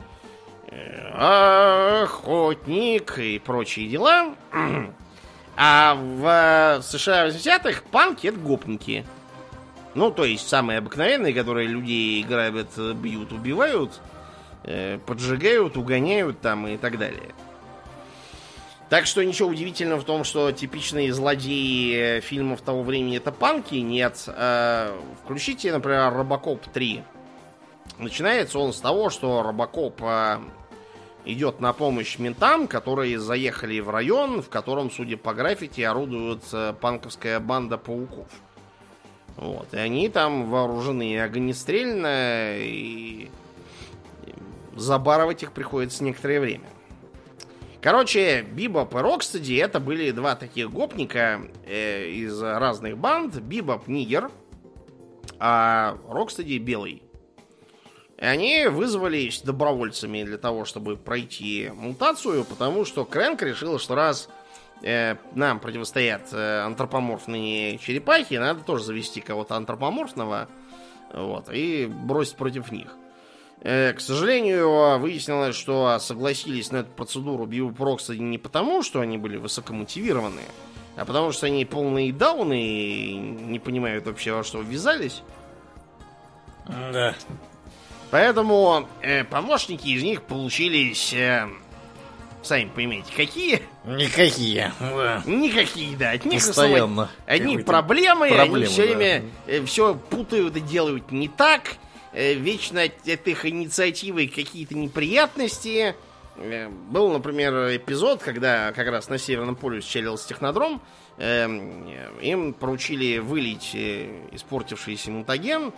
э, охотник и прочие дела. А в США 80-х панки это гопники. Ну, то есть самые обыкновенные, которые людей грабят, бьют, убивают, э, поджигают, угоняют там и так далее. Так что ничего удивительного в том, что типичные злодеи э, фильмов того времени это панки, нет. Э, Включите, например, Робокоп 3. Начинается он с того, что Робокоп э, идет на помощь ментам, которые заехали в район, в котором, судя по граффити, орудует э, панковская банда пауков. Вот. И они там вооружены огнестрельно, и забарывать их приходится некоторое время. Короче, Бибоп и Рокстеди это были два таких гопника э, из разных банд. Бибоп нигер, а Рокстеди белый. И они вызвались добровольцами для того, чтобы пройти мутацию, потому что Крэнк решил, что раз э, нам противостоят э, антропоморфные черепахи, надо тоже завести кого-то антропоморфного вот, и бросить против них. Э, К сожалению, выяснилось, что согласились на эту процедуру Биопрокса не потому, что они были высокомотивированы, а потому что они полные дауны и не понимают вообще, во что ввязались. Да. Поэтому э, помощники из них получились, э, сами понимаете, какие? Никакие. Да. Никакие, да. От них Постоянно. Одни Какой-то проблемы, они проблемы, все да. время все путают и делают не так. э, Вечно от от их инициативы какие-то неприятности. Э, Был, например, эпизод, когда как раз на Северном полюсе челился технодром. э, Им поручили вылить э, испортившийся мутаген.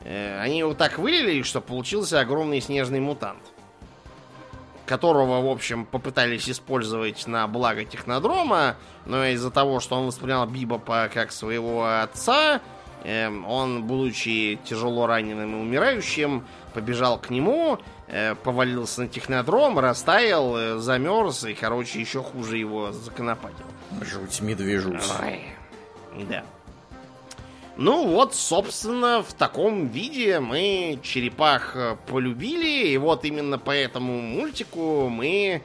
Э, Они его так вылили, что получился огромный снежный мутант которого, в общем, попытались использовать на благо технодрома, но из-за того, что он воспринял Бибопа как своего отца, эм, он, будучи тяжело раненым и умирающим, побежал к нему, э, повалился на технодром, растаял, э, замерз и, короче, еще хуже его законопатил. Жуть, медвежуть. Ой, Да. Ну вот, собственно, в таком виде мы черепах э, полюбили, и вот именно по этому мультику мы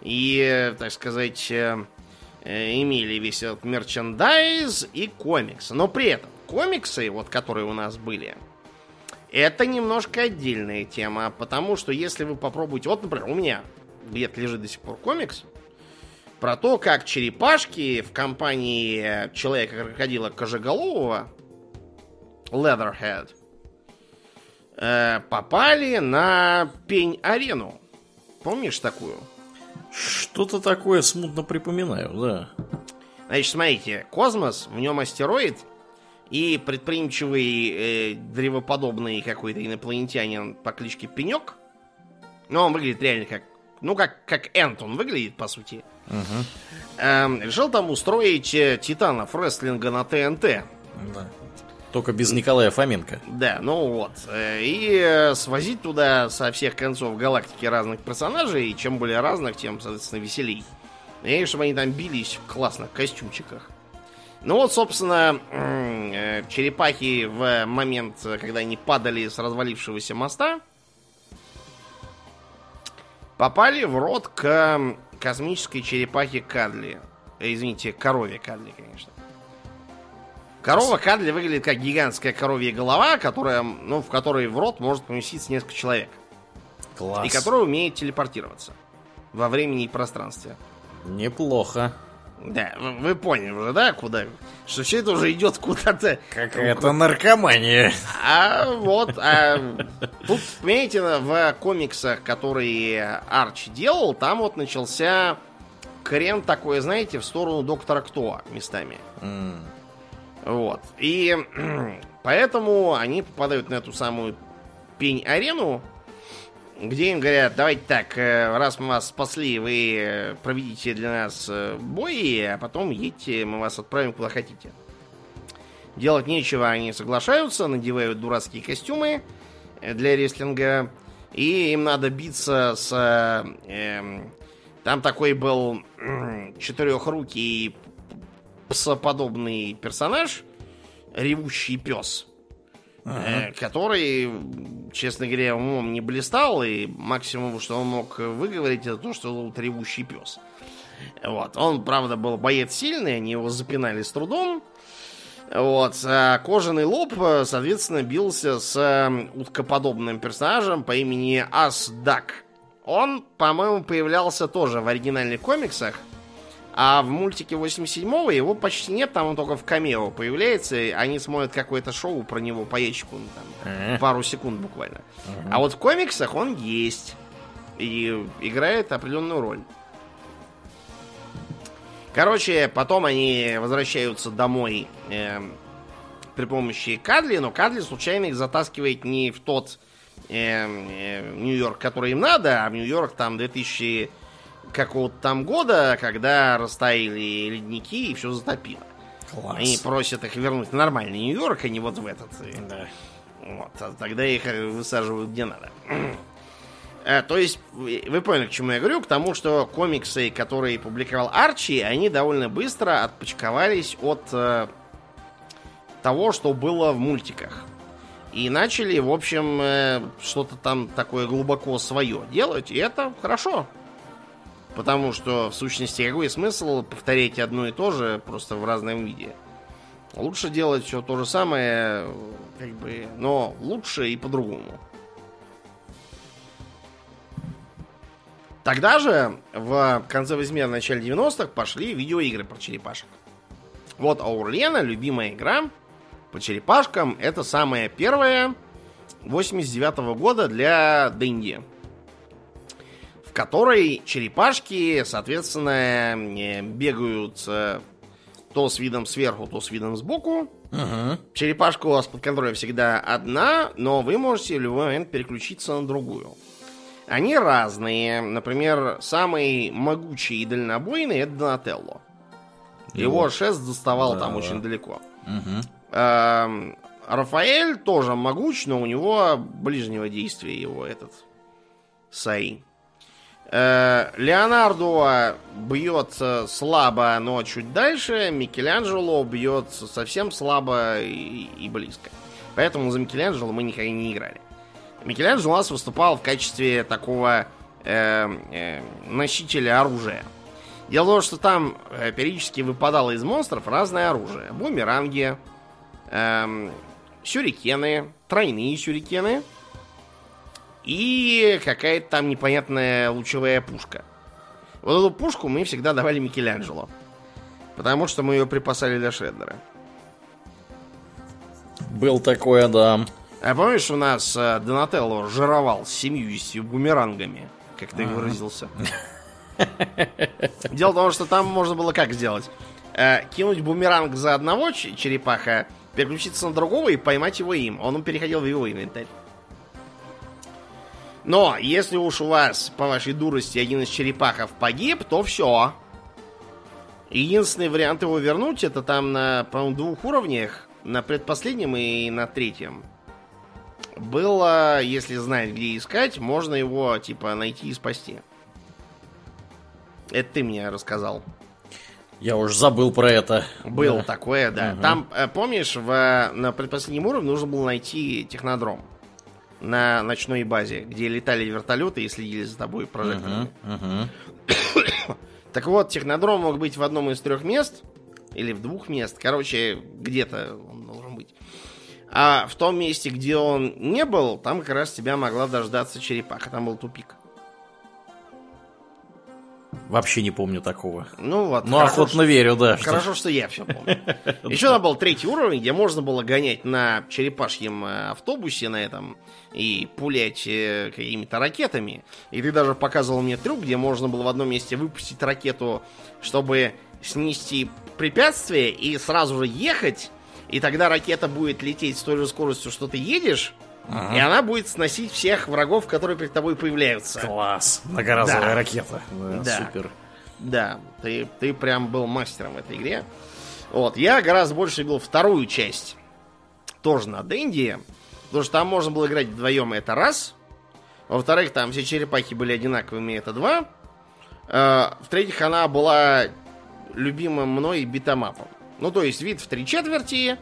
и, так сказать, э, э, имели весь этот мерчендайз и комиксы. Но при этом комиксы, вот которые у нас были, это немножко отдельная тема, потому что если вы попробуете... Вот, например, у меня где-то лежит до сих пор комикс, про то, как черепашки в компании человека-крокодила Кожеголового Leatherhead э, попали на пень-арену. Помнишь такую? Что-то такое смутно припоминаю, да. Значит, смотрите, космос, в нем астероид, и предприимчивый э, древоподобный какой-то инопланетянин по кличке Пенек, ну, он выглядит реально как, ну, как, как Энт он выглядит, по сути, эм, решил там устроить э, титанов рестлинга на ТНТ. Да. Только без Николая Фоменко. Да, ну вот. Э, И э, свозить туда со всех концов галактики разных персонажей, и чем более разных, тем, соответственно, веселей. И чтобы они там бились в классных костюмчиках. Ну вот, собственно, э, черепахи в момент, когда они падали с развалившегося моста, попали в рот к космической черепахе Кадли. Извините, корове Кадли, конечно. Корова Кадли выглядит как гигантская коровья голова, которая, ну, в которой в рот может поместиться несколько человек. Класс. И которая умеет телепортироваться во времени и пространстве. Неплохо. Да, вы, поняли уже, да, куда? Что все это уже идет куда-то. Какая-то наркомания. А вот, а, тут, понимаете, в комиксах, которые Арч делал, там вот начался крен такой, знаете, в сторону Доктора Кто местами. М, Вот. И Поэтому они попадают на эту самую пень-арену, где им говорят, давайте так, э, раз мы вас спасли, вы э, проведите для нас э, бои, а потом едьте, мы вас отправим куда хотите. Делать нечего, они соглашаются, надевают дурацкие костюмы для рестлинга, и им надо биться с... Э, там такой был четырехрукий псоподобный персонаж, ревущий пес, ага. э, который, честно говоря, умом не блистал, и максимум, что он мог выговорить, это то, что он ревущий пес. Вот. Он, правда, был боец сильный, они его запинали с трудом. Вот. А кожаный лоб, соответственно, бился с уткоподобным персонажем по имени Асдак. Он, по-моему, появлялся тоже в оригинальных комиксах. А в мультике 87-го его почти нет, там он только в камео появляется. И они смотрят какое-то шоу про него по ящику, ну, там, пару секунд буквально. А вот в комиксах он есть. И играет определенную роль. Короче, потом они возвращаются домой э, при помощи Кадли, но Кадли случайно их затаскивает не в тот э, э, Нью-Йорк, который им надо, а в Нью-Йорк там 2000 какого-то там года, когда растаяли ледники и все затопило. Класс. Они просят их вернуть в нормальный Нью-Йорк, а не вот в этот. Да. Вот, а тогда их высаживают где надо. А, то есть, вы поняли, к чему я говорю? К тому, что комиксы, которые публиковал Арчи, они довольно быстро отпочковались от э, того, что было в мультиках. И начали, в общем, э, что-то там такое глубоко свое делать. И это хорошо. Потому что, в сущности, какой смысл повторять одно и то же, просто в разном виде? Лучше делать все то же самое, как бы, но лучше и по-другому. Тогда же, в конце 80-х, начале 90-х, пошли видеоигры про черепашек. Вот Аурлена, любимая игра по черепашкам, это самая первая 89 -го года для Дэнди которой черепашки, соответственно, бегают э, то с видом сверху, то с видом сбоку. Ага. Черепашка у вас под контролем всегда одна, но вы можете в любой момент переключиться на другую. Они разные. Например, самый могучий и дальнобойный это Донателло. Его, Его шест доставал да, там да. очень далеко. Угу. Рафаэль тоже могуч, но у него ближнего действия его этот Саи. Э, Леонардо бьет слабо, но чуть дальше. Микеланджело бьет совсем слабо и, и близко. Поэтому за Микеланджело мы никогда не играли. Микеланджело у нас выступал в качестве такого э, э, носителя оружия. Дело в том, что там э, периодически выпадало из монстров разное оружие. Бумеранги, э, сюрикены, тройные сюрикены – и какая-то там непонятная лучевая пушка. Вот эту пушку мы всегда давали Микеланджело. Потому что мы ее припасали для Шреддера. Был такое, да. А помнишь, у нас э, Донателло жировал с семьюдесятью бумерангами, как ты выразился? Дело в том, что там можно было как сделать? Э, кинуть бумеранг за одного черепаха, переключиться на другого и поймать его им. Он переходил в его инвентарь. Но если уж у вас, по вашей дурости, один из черепахов погиб, то все. Единственный вариант его вернуть, это там на, двух уровнях. На предпоследнем и на третьем. Было, если знать, где искать, можно его, типа, найти и спасти. Это ты мне рассказал. Я уж забыл про это. Было да. такое, да. Угу. Там, э, помнишь, в, на предпоследнем уровне нужно было найти технодром на ночной базе, где летали вертолеты и следили за тобой прожекторами. Uh-huh, uh-huh. так вот, технодром мог быть в одном из трех мест, или в двух мест, короче, где-то он должен быть. А в том месте, где он не был, там как раз тебя могла дождаться черепаха, там был тупик. Вообще не помню такого. Ну вот. Ну, охотно что, верю, да. Хорошо, что... что я все помню. Еще там был третий уровень, где можно было гонять на черепашьем э, автобусе на этом и пулять э, какими-то ракетами. И ты даже показывал мне трюк, где можно было в одном месте выпустить ракету, чтобы снести препятствие и сразу же ехать, И тогда ракета будет лететь с той же скоростью, что ты едешь, и она будет сносить всех врагов, которые перед тобой появляются. Класс. Многоразовая Да. ракета. Да, Да. Супер. Да, ты, ты прям был мастером в этой игре. Вот, я гораздо больше любил вторую часть. Тоже на Денди. Потому что там можно было играть вдвоем, это раз. Во-вторых, там все черепахи были одинаковыми, это два. Э, В-третьих, она была любимым мной битомапом. Ну, то есть вид в три четверти,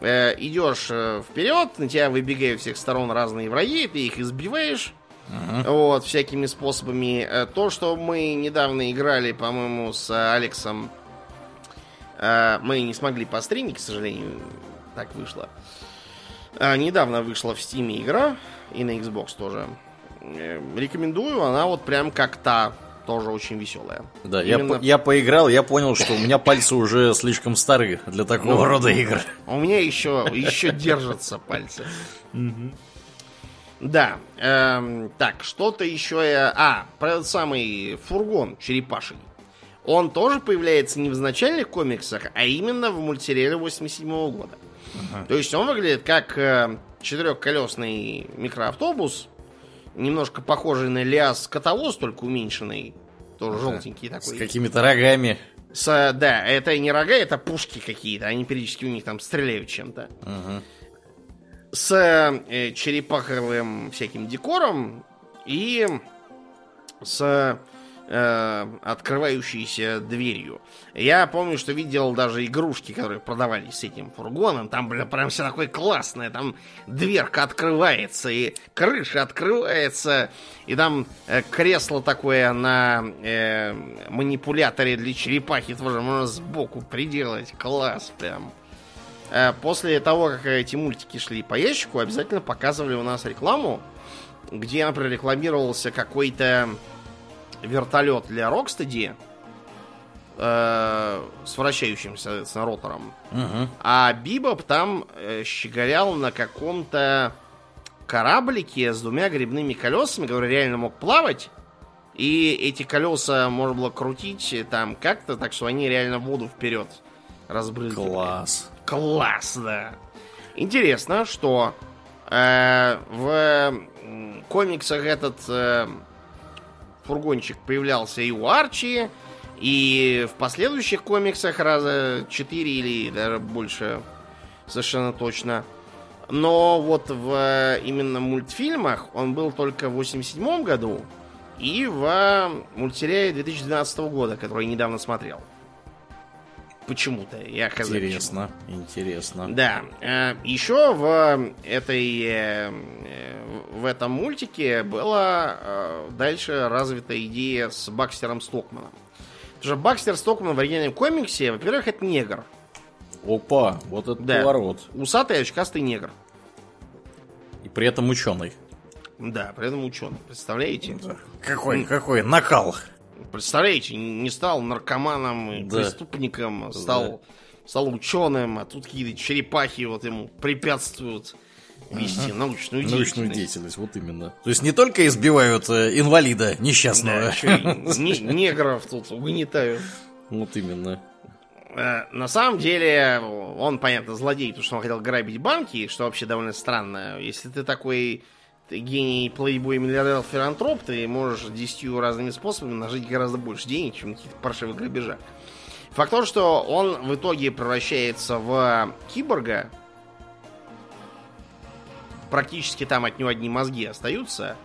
э, идешь э, вперед, на тебя выбегают всех сторон разные враги, ты их избиваешь. Вот, всякими способами. Э, То, что мы недавно играли, по-моему, с э, Алексом, э, мы не смогли постримить, к сожалению, так вышло. А, Недавно вышла в Steam игра, и на Xbox тоже. Э, Рекомендую, она вот прям как та, тоже очень веселая. Да, я, Именно- по- я поиграл, я понял, что у меня пальцы уже слишком стары для такого Ну, рода игр. У меня еще, еще держатся пальцы. Да. эм, так, что-то еще я... А, про этот самый фургон черепаший. Он тоже появляется не в начальных комиксах, а именно в мультсериале 87 года. То есть он выглядит как э, четырехколесный микроавтобус, немножко похожий на Лиас Котовоз, только уменьшенный. Тоже желтенький С такой. какими-то рогами. С, да, это не рога, это пушки какие-то. Они периодически у них там стреляют чем-то. С э, черепаховым всяким декором и с открывающейся дверью. Я помню, что видел даже игрушки, которые продавались с этим фургоном. Там, бля, прям все такое классное. Там дверка открывается, и крыша открывается, и там э, кресло такое на э, манипуляторе для черепахи тоже можно сбоку приделать. Класс прям. Э, После того, как эти мультики шли по ящику, обязательно показывали у нас рекламу, где, например, рекламировался какой-то вертолет для Рокстеди э, с вращающимся, соответственно, ротором. Мгм. А Бибоп там э, щеголял на каком-то кораблике с двумя грибными колесами, который реально мог плавать. И эти колеса можно было крутить э, там как-то, так что они реально воду вперед разбрызгивали. Класс. Класс, да. Интересно, что э, в комиксах этот э, фургончик появлялся и у Арчи, и в последующих комиксах раза 4 или даже больше, совершенно точно. Но вот в э, именно мультфильмах он был только в 87 году и в мультсериале 2012 года, который я недавно смотрел. Почему-то. Я хз почему. Интересно, интересно. Да. э, Еще в этой э, в этом мультике была э, дальше развита идея с Бакстером Стокманом. Потому что Бакстер Стокман в оригинальном комиксе, во-первых, это негр. Опа, вот это Да. поворот. Усатый очкастый негр. И при этом ученый. Да, при этом ученый. Представляете? Какой, какой накал. Представляете, не стал наркоманом и Да. преступником, а стал, стал ученым, а тут какие-то черепахи вот ему препятствуют вести научную деятельность. Научную деятельность, вот именно. То есть не только избивают э, инвалида Да, несчастного. ещё и не- негров тут угнетают. Вот именно. Э, На самом деле, он, понятно, злодей, потому что он хотел грабить банки, что вообще довольно странно. Если ты такой ты гений, плейбой, миллиардер, филантроп, ты можешь десятью разными способами нажить гораздо больше денег, чем на каких-то паршивых грабежах. Факт то, что он в итоге превращается в киборга. Практически там от него одни мозги остаются.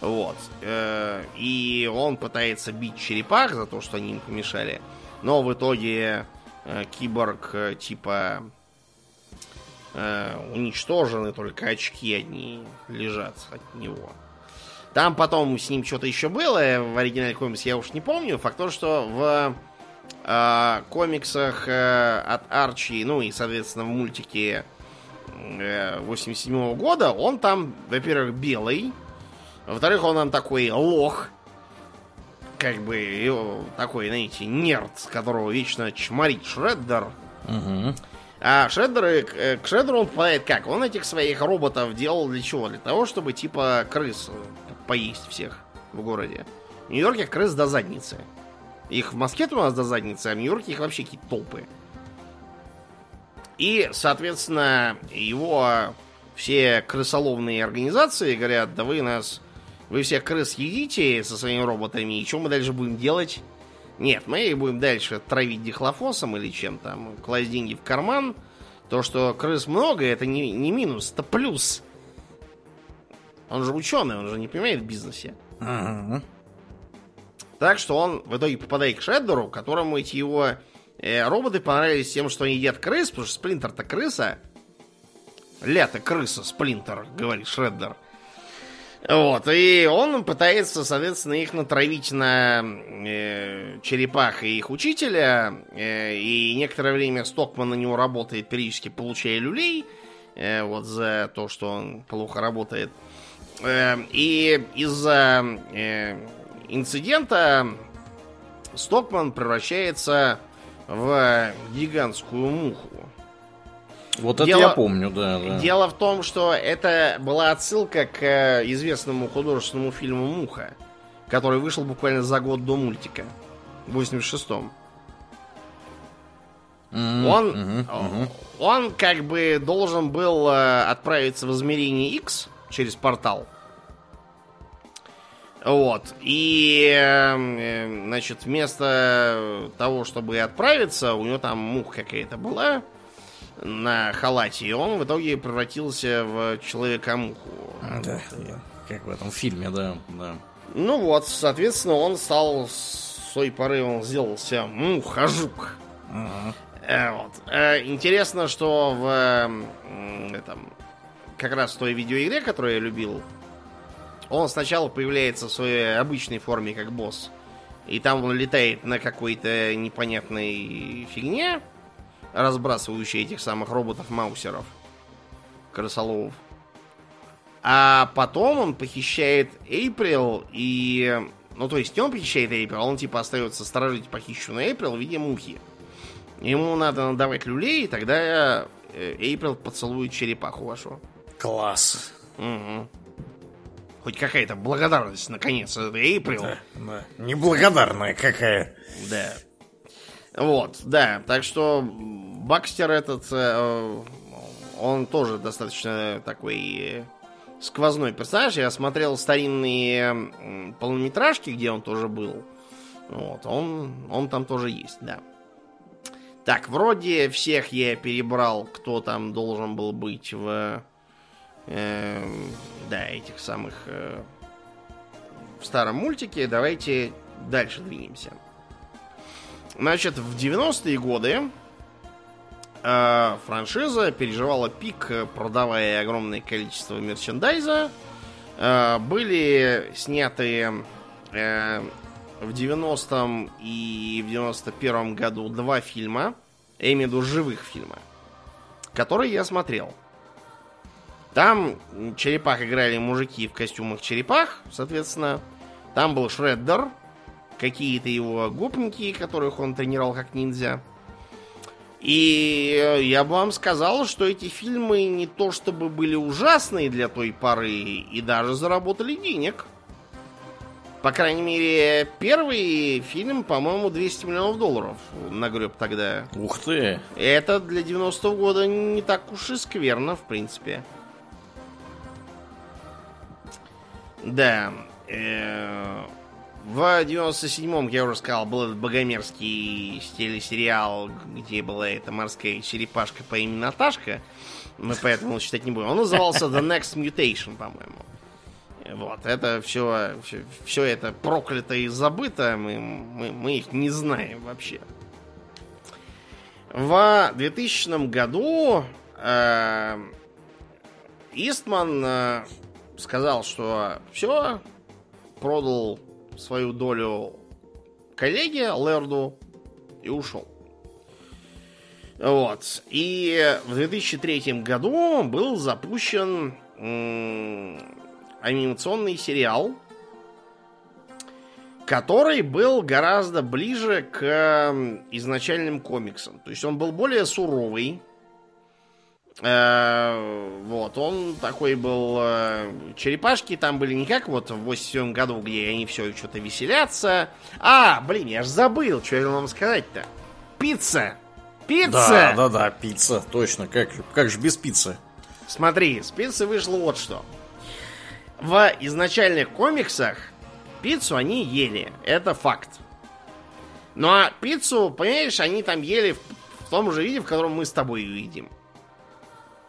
Вот. Э, И он пытается бить черепах за то, что они им помешали. Но в итоге э, киборг э, типа э, уничтожен, и только очки одни лежат от него. Там потом с ним что-то еще было э, в оригинальной комиксе, я уж не помню. Факт то, что в э, комиксах э, от Арчи, ну и, соответственно, в мультике э, 87 года, он там, во-первых, белый, во-вторых, он там такой лох, как бы такой, знаете, нерд, которого вечно чморит Шреддер. Мгм. А Шреддеры, э, к Шреддеру он попадает как? Он этих своих роботов делал для чего? Для того, чтобы типа крыс э, поесть всех в городе. В Нью-Йорке крыс до задницы. Их в Москве у нас до задницы, а в Нью-Йорке их вообще какие-то толпы. И, соответственно, его все крысоловные организации говорят, да вы нас, вы всех крыс едите со своими роботами, и что мы дальше будем делать? Нет, мы их будем дальше травить дихлофосом или чем там, класть деньги в карман. То, что крыс много, это не, не минус, это плюс. Он же ученый, он же не понимает в бизнесе. Ага. Так что он в итоге попадает к Шреддеру, которому эти его э, роботы понравились тем, что они едят крыс, потому что Сплинтер-то крыса. Лято крыса, Сплинтер, говорит Шреддер. Вот, и он пытается, соответственно, их натравить на э, черепах и их учителя. Э, и некоторое время Стокман на него работает, периодически получая люлей. Э, вот за то, что он плохо работает. Э, и из-за э, инцидента Стокман превращается в гигантскую муху. Вот это Дело- я помню, да, да. Дело в том, что это была отсылка к э, известному художественному фильму «Муха», который вышел буквально за год до мультика, в 86-м. Мгм, Он, мгм. он как бы должен был э, отправиться в измерение X через портал. Вот. И, э, э, значит, вместо того, чтобы отправиться, у него там муха какая-то была на халате, и он в итоге превратился в человека-муху. Да, как в этом фильме, да, да. Ну вот, соответственно, он стал с той поры, он сделался мухожук. Ага. Э, вот. Э, Интересно, что в м, этом, как раз в той видеоигре, которую я любил, он сначала появляется в своей обычной форме, как босс. И там он летает на какой-то непонятной фигне, разбрасывающей этих самых роботов-маусеров, крысоловов. А потом он похищает Эйприл и... Ну, то есть не он похищает Эйприл, он типа остается сторожить похищенную Эйприл в виде мухи. Ему надо надавать люлей, и тогда э, Эйприл поцелует черепаху вашу. Класс. Мгм. Хоть какая-то благодарность, наконец, Эйприл. Да, да. Неблагодарная какая. Да. Вот, да. Так что Бакстер этот, э, он тоже достаточно такой э, сквозной персонаж. Я смотрел старинные полнометражки, где он тоже был. Вот, он, он там тоже есть, да. Так, вроде всех я перебрал, кто там должен был быть в... э, да, этих самых... э, в старом мультике. Давайте дальше двинемся. Значит, в 90-е годы э, франшиза переживала пик, э, продавая огромное количество мерчендайза. Э, были сняты э, в 90-м и в 91-м году два фильма, я имею в виду живых фильма, которые я смотрел. Там черепах играли мужики в костюмах черепах, соответственно. Там был Шреддер, какие-то его гопники, которых он тренировал как ниндзя. И э, я бы вам сказал, что эти фильмы не то чтобы были ужасные для той поры, и даже заработали денег. По крайней мере, первый фильм, по-моему, 200 миллионов долларов нагреб тогда. Ух ты. Это для 90-го года не так уж и скверно, в принципе. Да. э, В 97-м, я уже сказал, был этот богомерзкий телесериал, где была эта морская черепашка по имени Наташка. Мы поэтому читать не будем. Он назывался The Next Mutation, по-моему. Вот, это все, все, все это проклято и забыто. Мы, мы, мы их не знаем вообще. В 2000 году э, Истман э, сказал, что все, продал свою долю коллеге Лерду и ушел. Вот. И в 2003 году был запущен анимационный сериал, который был гораздо ближе к изначальным комиксам. То есть он был более суровый. Э, Вот, он такой был... э, Черепашки там были не как вот в 87 году, где они все что-то веселятся. А, блин, я ж забыл, что я вам сказать-то. Пицца! Пицца! Да, да, да, пицца, точно. Как, как же без пиццы? Смотри, с пиццы вышло вот что. В изначальных комиксах пиццу они ели. Это факт. Ну а пиццу, понимаешь, они там ели в, в том же виде, в котором мы с тобой ее едим.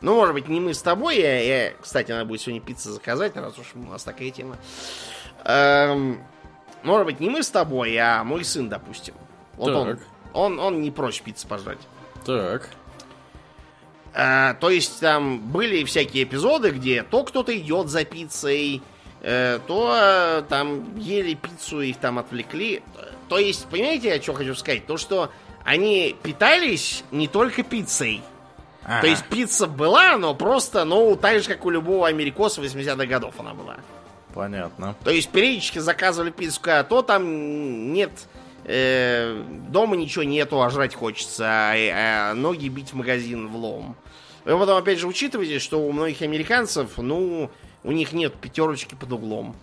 Ну, может быть, не мы с тобой. Я, я, кстати, надо будет сегодня пиццу заказать, раз уж у нас такая тема. Эм, может быть, не мы с тобой, а мой сын, допустим. Вот он, Так. он, он не прочь пиццы пожрать. Так. А, то есть там были всякие эпизоды, где то кто-то идет за пиццей, э, то э, там ели пиццу, их там отвлекли. То есть, понимаете, я что хочу сказать? То, что они питались не только пиццей. То есть пицца была, но просто, ну, так же, как у любого америкоса 80-х годов она была. Понятно. То есть периодически заказывали пиццу, а то там нет... э, дома ничего нету, а жрать хочется, а, а ноги бить в магазин в лом. Вы потом, опять же, учитывайте, что у многих американцев, ну, у них нет пятерочки под углом.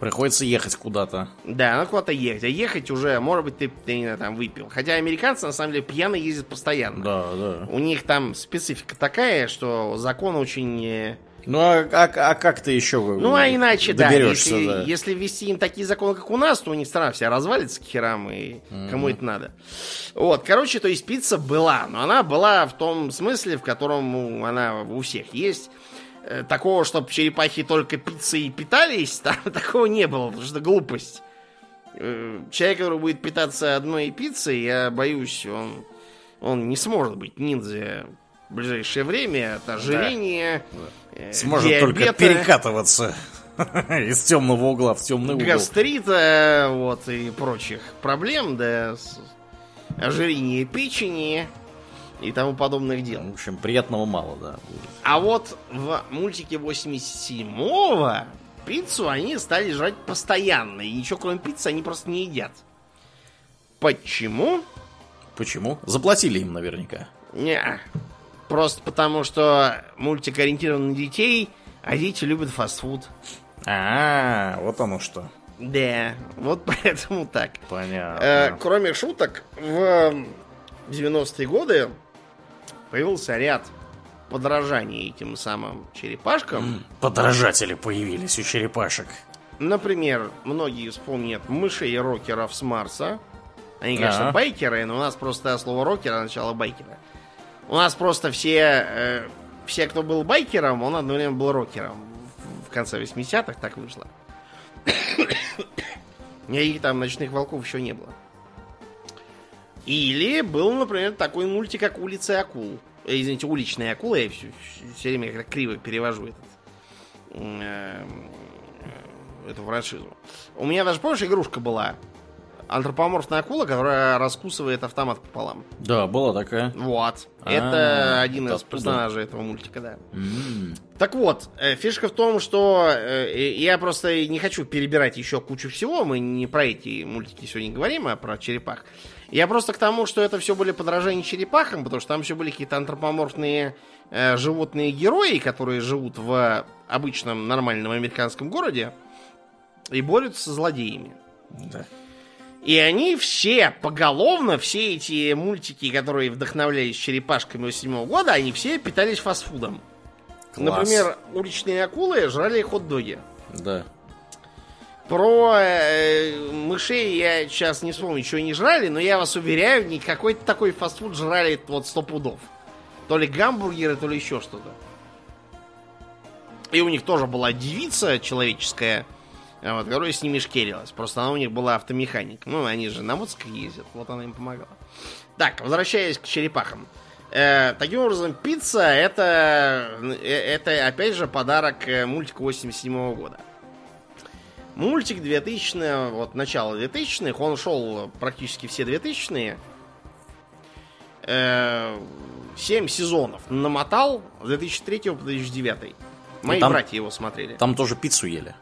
Приходится ехать куда-то. Да, надо куда-то ехать. А ехать уже, может быть, ты, ты не знаю, там выпил. Хотя американцы, на самом деле, пьяные ездят постоянно. Да, да. У них там специфика такая, что закон очень... э, Ну а, а- а как ты еще Ну, а иначе, да, если, да. если ввести им такие законы, как у нас, то у них страна вся развалится к херам, и кому это надо. Вот, короче, то есть пицца была, но она была в том смысле, в котором она у всех есть. Э, Такого, чтобы черепахи только пиццей питались, там такого не было, потому что глупость. Э, Человек, который будет питаться одной пиццей, я боюсь, он, он не сможет быть ниндзя в ближайшее время от ожирения, э, Сможет только диабета. перекатываться из темного угла в темный угол. гастрита, вот, и прочих проблем, да, ожирение печени и тому подобных дел. В общем, приятного мало, да. А вот в мультике 87-го пиццу они стали жрать постоянно, и ничего кроме пиццы они просто не едят. Почему? Почему? Заплатили им наверняка. Не, просто потому что мультик ориентирован на детей, а дети любят фастфуд. А, вот оно что. Да, вот поэтому так. Э, Понятно. кроме шуток, в 90-е годы появился ряд подражаний этим самым черепашкам. Подражатели появились у черепашек. Например, многие вспомнят мышей рокеров с Марса. Они, конечно, Ага. байкеры, но у нас просто слово рокер означало байкера. У нас просто все, э, все, кто был байкером, он одновременно был рокером. В- В конце 80-х так вышло. Никаких там ночных волков еще не было. Или был, например, такой мультик, как «Улицы акул». Э, Извините, «Уличные акулы». Я все, все время как криво перевожу этот, э, эту франшизу. У меня даже, помнишь, игрушка была? Антропоморфная акула, которая раскусывает автомат пополам. Да, была такая. Вот. А, Это один из оттуда. персонажей этого мультика, да. Так вот, э, фишка в том, что э, я просто не хочу перебирать еще кучу всего. Мы не про эти мультики сегодня говорим, а про черепах. Я просто к тому, что это все были подражания черепахам, потому что там все были какие-то антропоморфные э, животные герои, которые живут в обычном нормальном американском городе и борются со злодеями. да. И они все поголовно, все эти мультики, которые вдохновлялись черепашками 87 года, они все питались фастфудом. Класс. Например, уличные акулы жрали хот-доги. Да. Про э, мышей я сейчас не вспомню, что они жрали, но я вас уверяю, не какой-то такой фастфуд жрали вот сто пудов. То ли гамбургеры, то ли еще что-то. И у них тоже была девица человеческая, э, вот, которая с ними шкерилась. Просто она у них была автомеханик. Ну, они же на мотоциклах ездят, вот она им помогала. Так, возвращаясь к черепахам. Э, таким образом, пицца это, э, это опять же подарок э, мультика 87 года. Мультик 2000 вот начало 2000-х, он шел практически все 2000-е. Э, 7 сезонов намотал с 2003 по 2009. Мои там- братья его смотрели. Там тоже пиццу ели.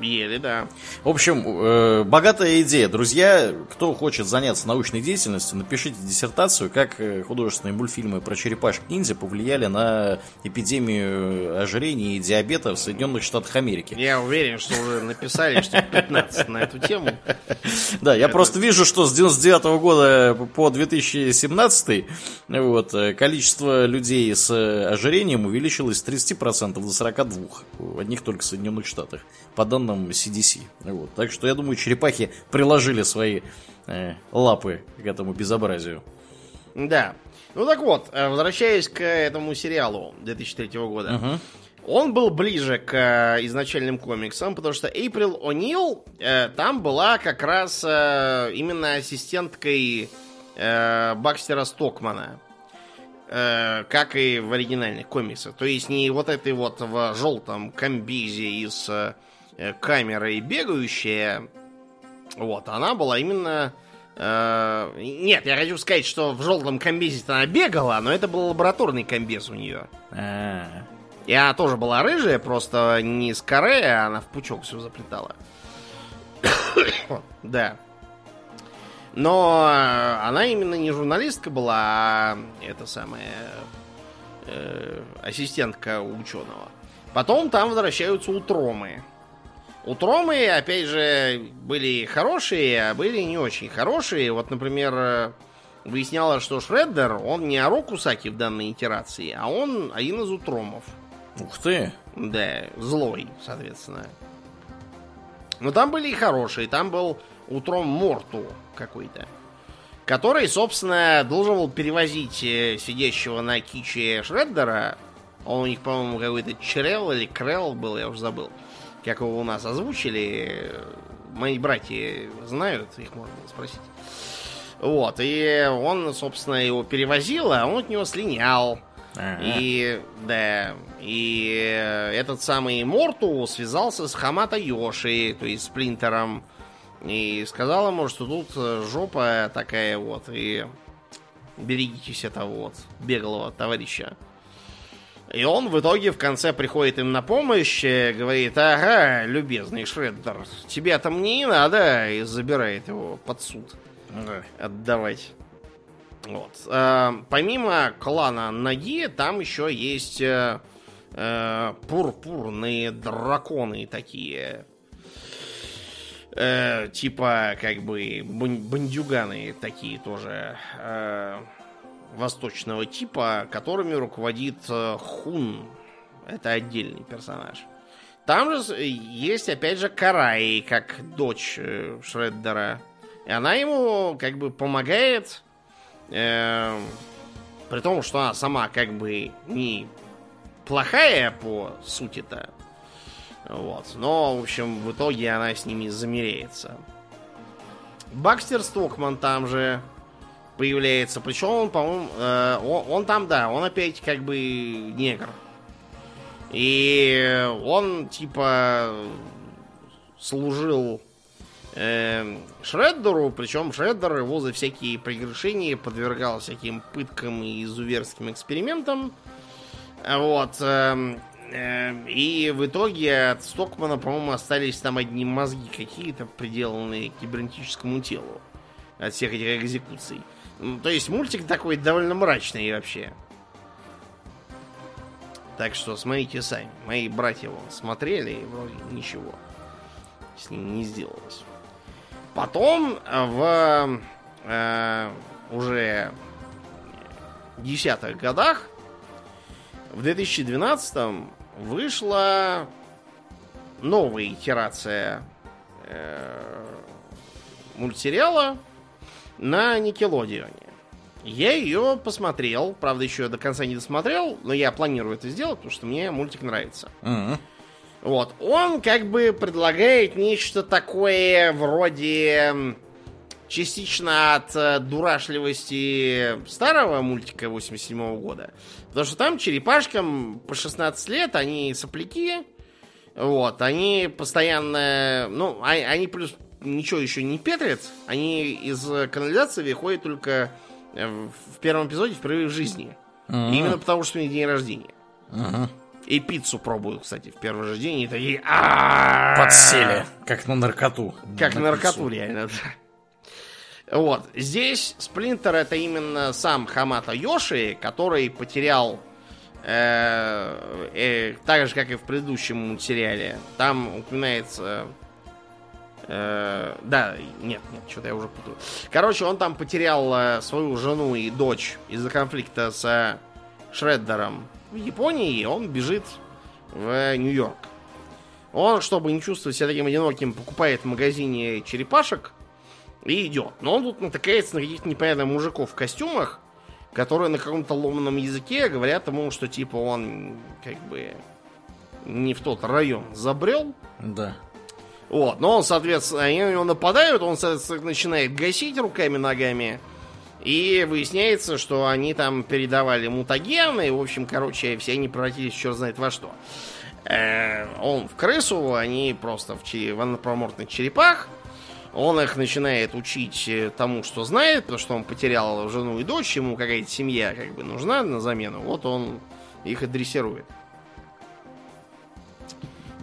Ели, да. В общем, э, богатая идея. Друзья, кто хочет заняться научной деятельностью, напишите диссертацию, как э, художественные мультфильмы про черепашек-ниндзя повлияли на эпидемию ожирения и диабета в Соединенных Штатах Америки. Я уверен, что уже написали что 15 на эту тему. Да, я просто вижу, что с 99 года по 2017 вот, э, количество людей с э, ожирением увеличилось с 30% до 42% в одних только Соединенных Штатах по данным CDC. Вот. Так что я думаю, черепахи приложили свои э, лапы к этому безобразию. Да. Ну так вот, э, возвращаясь к этому сериалу 2003 года. Угу. Он был ближе к э, изначальным комиксам, потому что Эйприл О'Нил э, там была как раз э, именно ассистенткой э, Бакстера Стокмана. Э, как и в оригинальных комиксах. То есть не вот этой вот в желтом комбизе из э, камерой бегающая. Вот, она была именно... э, нет, я хочу сказать, что в желтом комбезе она бегала, но это был лабораторный комбез у нее. А, И она тоже была рыжая, просто не с коре, а она в пучок все заплетала. да. Но э, она именно не журналистка была, а это самая э, ассистентка ученого. Потом там возвращаются утромы. Утромы, опять же, были хорошие, а были не очень хорошие. Вот, например, э, выяснялось, что Шреддер, он не Аро Кусаки в данной итерации, а он один из утромов. ух ты. Да, злой, соответственно. Но там были и хорошие. Там был утром Морту какой-то. Который, собственно, должен был перевозить э, сидящего на киче Шреддера. Он у них, по-моему, какой-то Чрел или Крел был, я уже забыл. Как его у нас озвучили. Мои братья знают, их можно спросить. Вот, и он, собственно, его перевозил, а он от него слинял. И да, и э, этот самый Морту связался с Хамата Йоши, то есть с Сплинтером, и сказал ему, что тут э, жопа такая вот, и берегитесь этого вот беглого товарища. И он в итоге в конце приходит им на помощь, э, говорит, ага, любезный Шреддер, тебе там не надо, и забирает его под суд отдавать. Вот. Э, помимо клана Наги, там еще есть э, э, пурпурные драконы такие. Э, типа, как бы, бан- бандюганы такие тоже. э, восточного типа, которыми руководит э, Хун. Это отдельный персонаж. Там же с- есть, опять же, Карай, как дочь э, Шреддера. И она ему, как бы, помогает Эм, при том, что она сама как бы не плохая по сути-то. Вот. Но, в общем, в итоге она с ними замеряется. Бакстер Стокман там же появляется. Причем он, по-моему, э, он, он там, да, он опять как бы негр. И он, типа, служил э, Шреддеру, причем Шреддер его за всякие прегрешения подвергал всяким пыткам и изуверским экспериментам. Вот. эм, э, и в итоге от Стокмана, по-моему, остались там одни мозги какие-то, приделанные к кибернетическому телу. От всех этих экзекуций. М, То есть мультик такой довольно мрачный вообще. Так что смотрите сами. Мои братья вон смотрели, и вроде ничего с ним не сделалось. Потом в э, уже десятых годах, в 2012 вышла новая итерация э, мультсериала на Никелодионе. Я ее посмотрел, правда, еще до конца не досмотрел, но я планирую это сделать, потому что мне мультик нравится. Мгм. Вот, он как бы предлагает нечто такое вроде частично от э, дурашливости старого мультика 87 года. Потому что там черепашкам по 16 лет, они сопляки, вот, они постоянно, ну, а- они плюс ничего еще не петрят, они из канализации выходят только э, в первом эпизоде впервые в жизни. Мгм. Именно потому, что у них день рождения. Мгм. И пиццу пробуют, кстати, в первый же день. И такие... Подсели, как на наркоту. Как на На наркоту, реально. да. Вот. Здесь Сплинтер это именно сам Хамата Йоши, который потерял э, э, так же, как и в предыдущем мультсериале. Там упоминается... э, да, нет, нет, что-то я уже путаю. Короче, он там потерял э, свою жену и дочь из-за конфликта с Шреддером в Японии, и он бежит в Нью-Йорк. Он, чтобы не чувствовать себя таким одиноким, покупает в магазине черепашек и идет. Но он тут натыкается на каких-то непонятных мужиков в костюмах, которые на каком-то ломаном языке говорят ему, что типа он как бы не в тот район забрел. Да. Вот, но он, соответственно, они на него нападают, он, соответственно, начинает гасить руками-ногами. И выясняется, что они там передавали мутагены. И, в общем, короче, все они превратились черт знает во что. Э, Он в крысу, они просто в, че- в анапроморфных черепах. Он их начинает учить э, тому, что знает, потому что он потерял жену и дочь, ему какая-то семья как бы нужна на замену. Вот он их и дрессирует.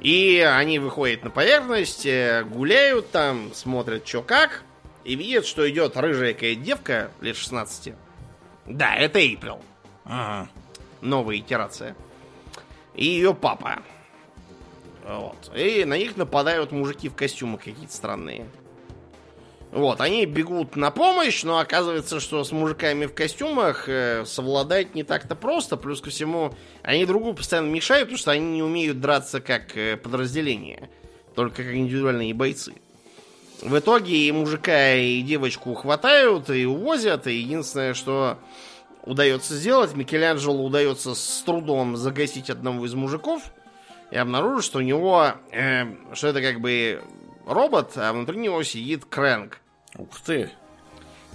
И они выходят на поверхность, э, гуляют там, смотрят, что как, и видят, что идет рыжая какая девка лет 16. Да, это Эйприл. Ага. Новая итерация. И ее папа. Вот. И на них нападают мужики в костюмах какие-то странные. Вот, они бегут на помощь, но оказывается, что с мужиками в костюмах э, совладать не так-то просто. Плюс ко всему, они друг другу постоянно мешают, потому что они не умеют драться как э, подразделение. Только как индивидуальные бойцы. В итоге и мужика, и девочку хватают, и увозят. И единственное, что удается сделать, Микеланджело удается с трудом загасить одного из мужиков и обнаружить, что у него, э, что это как бы робот, а внутри него сидит Крэнк. Ух ты.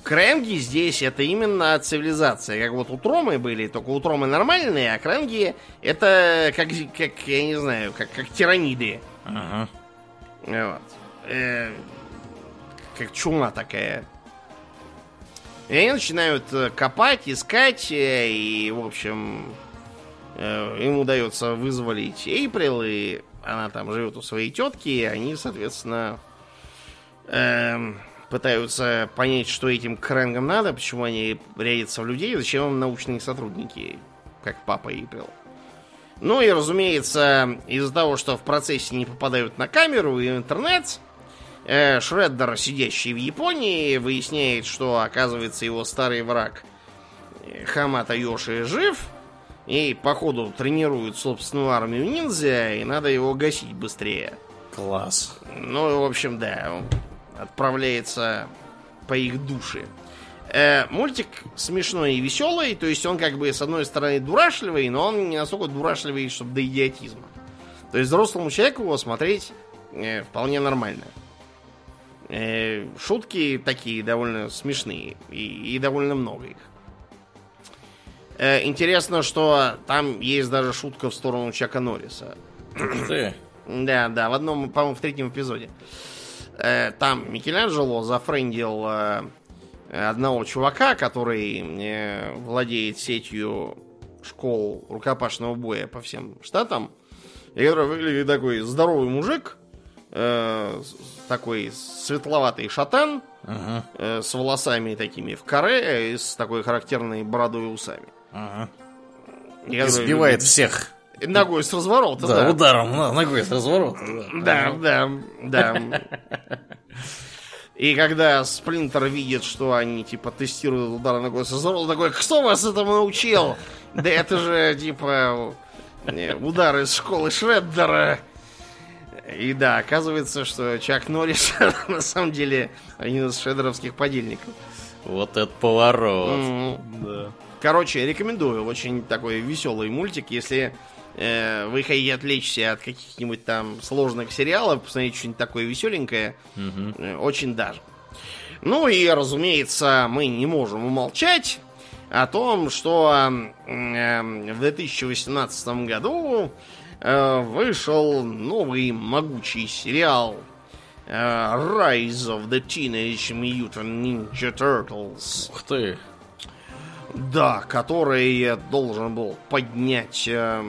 Крэнги здесь это именно цивилизация. Как вот у Тромы были, только у Тромы нормальные, а Крэнги это как, как я не знаю, как, как тираниды. Ага. Вот. Э, как чума такая. И они начинают э, копать, искать, э, и, в общем, э, им удается вызволить Эйприл, и она там живет у своей тетки, и они, соответственно, эм, пытаются понять, что этим крэнгам надо, почему они рядятся в людей, зачем им научные сотрудники, как папа Эйприл. Ну и, разумеется, из-за того, что в процессе не попадают на камеру и интернет, э, Шреддер, сидящий в Японии, выясняет, что, оказывается, его старый враг э, Хамата Йоши жив, и, походу, тренирует собственную армию ниндзя, и надо его гасить быстрее. Класс. Ну, в общем, да, отправляется по их душе. Э, мультик смешной и веселый, то есть он как бы с одной стороны дурашливый, но он не настолько дурашливый, чтобы до идиотизма. То есть взрослому человеку его смотреть э, вполне нормально. Э, шутки такие довольно смешные и, и довольно много их. Э, интересно, что там есть даже шутка в сторону Чака Норриса. Ты. Да, да, в одном, по-моему, в третьем эпизоде. Э, Там Микеланджело зафрендил э, одного чувака, который э, владеет сетью школ рукопашного боя по всем штатам, и который выглядит такой здоровый мужик, э, такой светловатый шатан, Ага. э, с волосами такими в каре и с такой характерной бородой и усами. Ага. Который Избивает любит- всех. Ногой с разворота, Да, да. ударом ногой с разворота. Да, да, да. И когда Сплинтер видит, что они, типа, тестируют удар ногой со здорового, он такой, кто вас этому научил? Да это же, типа, э, удар из школы Шреддера. И да, оказывается, что Чак Норрис на самом деле один из шреддеровских подельников. Вот это поворот. М. Да. Короче, рекомендую. Очень такой веселый мультик. Если вы хотите отвлечься от каких-нибудь там сложных сериалов, посмотреть что-нибудь такое веселенькое, э, очень даже. Ну и, разумеется, мы не можем умолчать о том, что э, в 2018 году э, вышел новый могучий сериал э, Rise of the Teenage Mutant Ninja Turtles. Ух ты. Да, который должен был поднять э,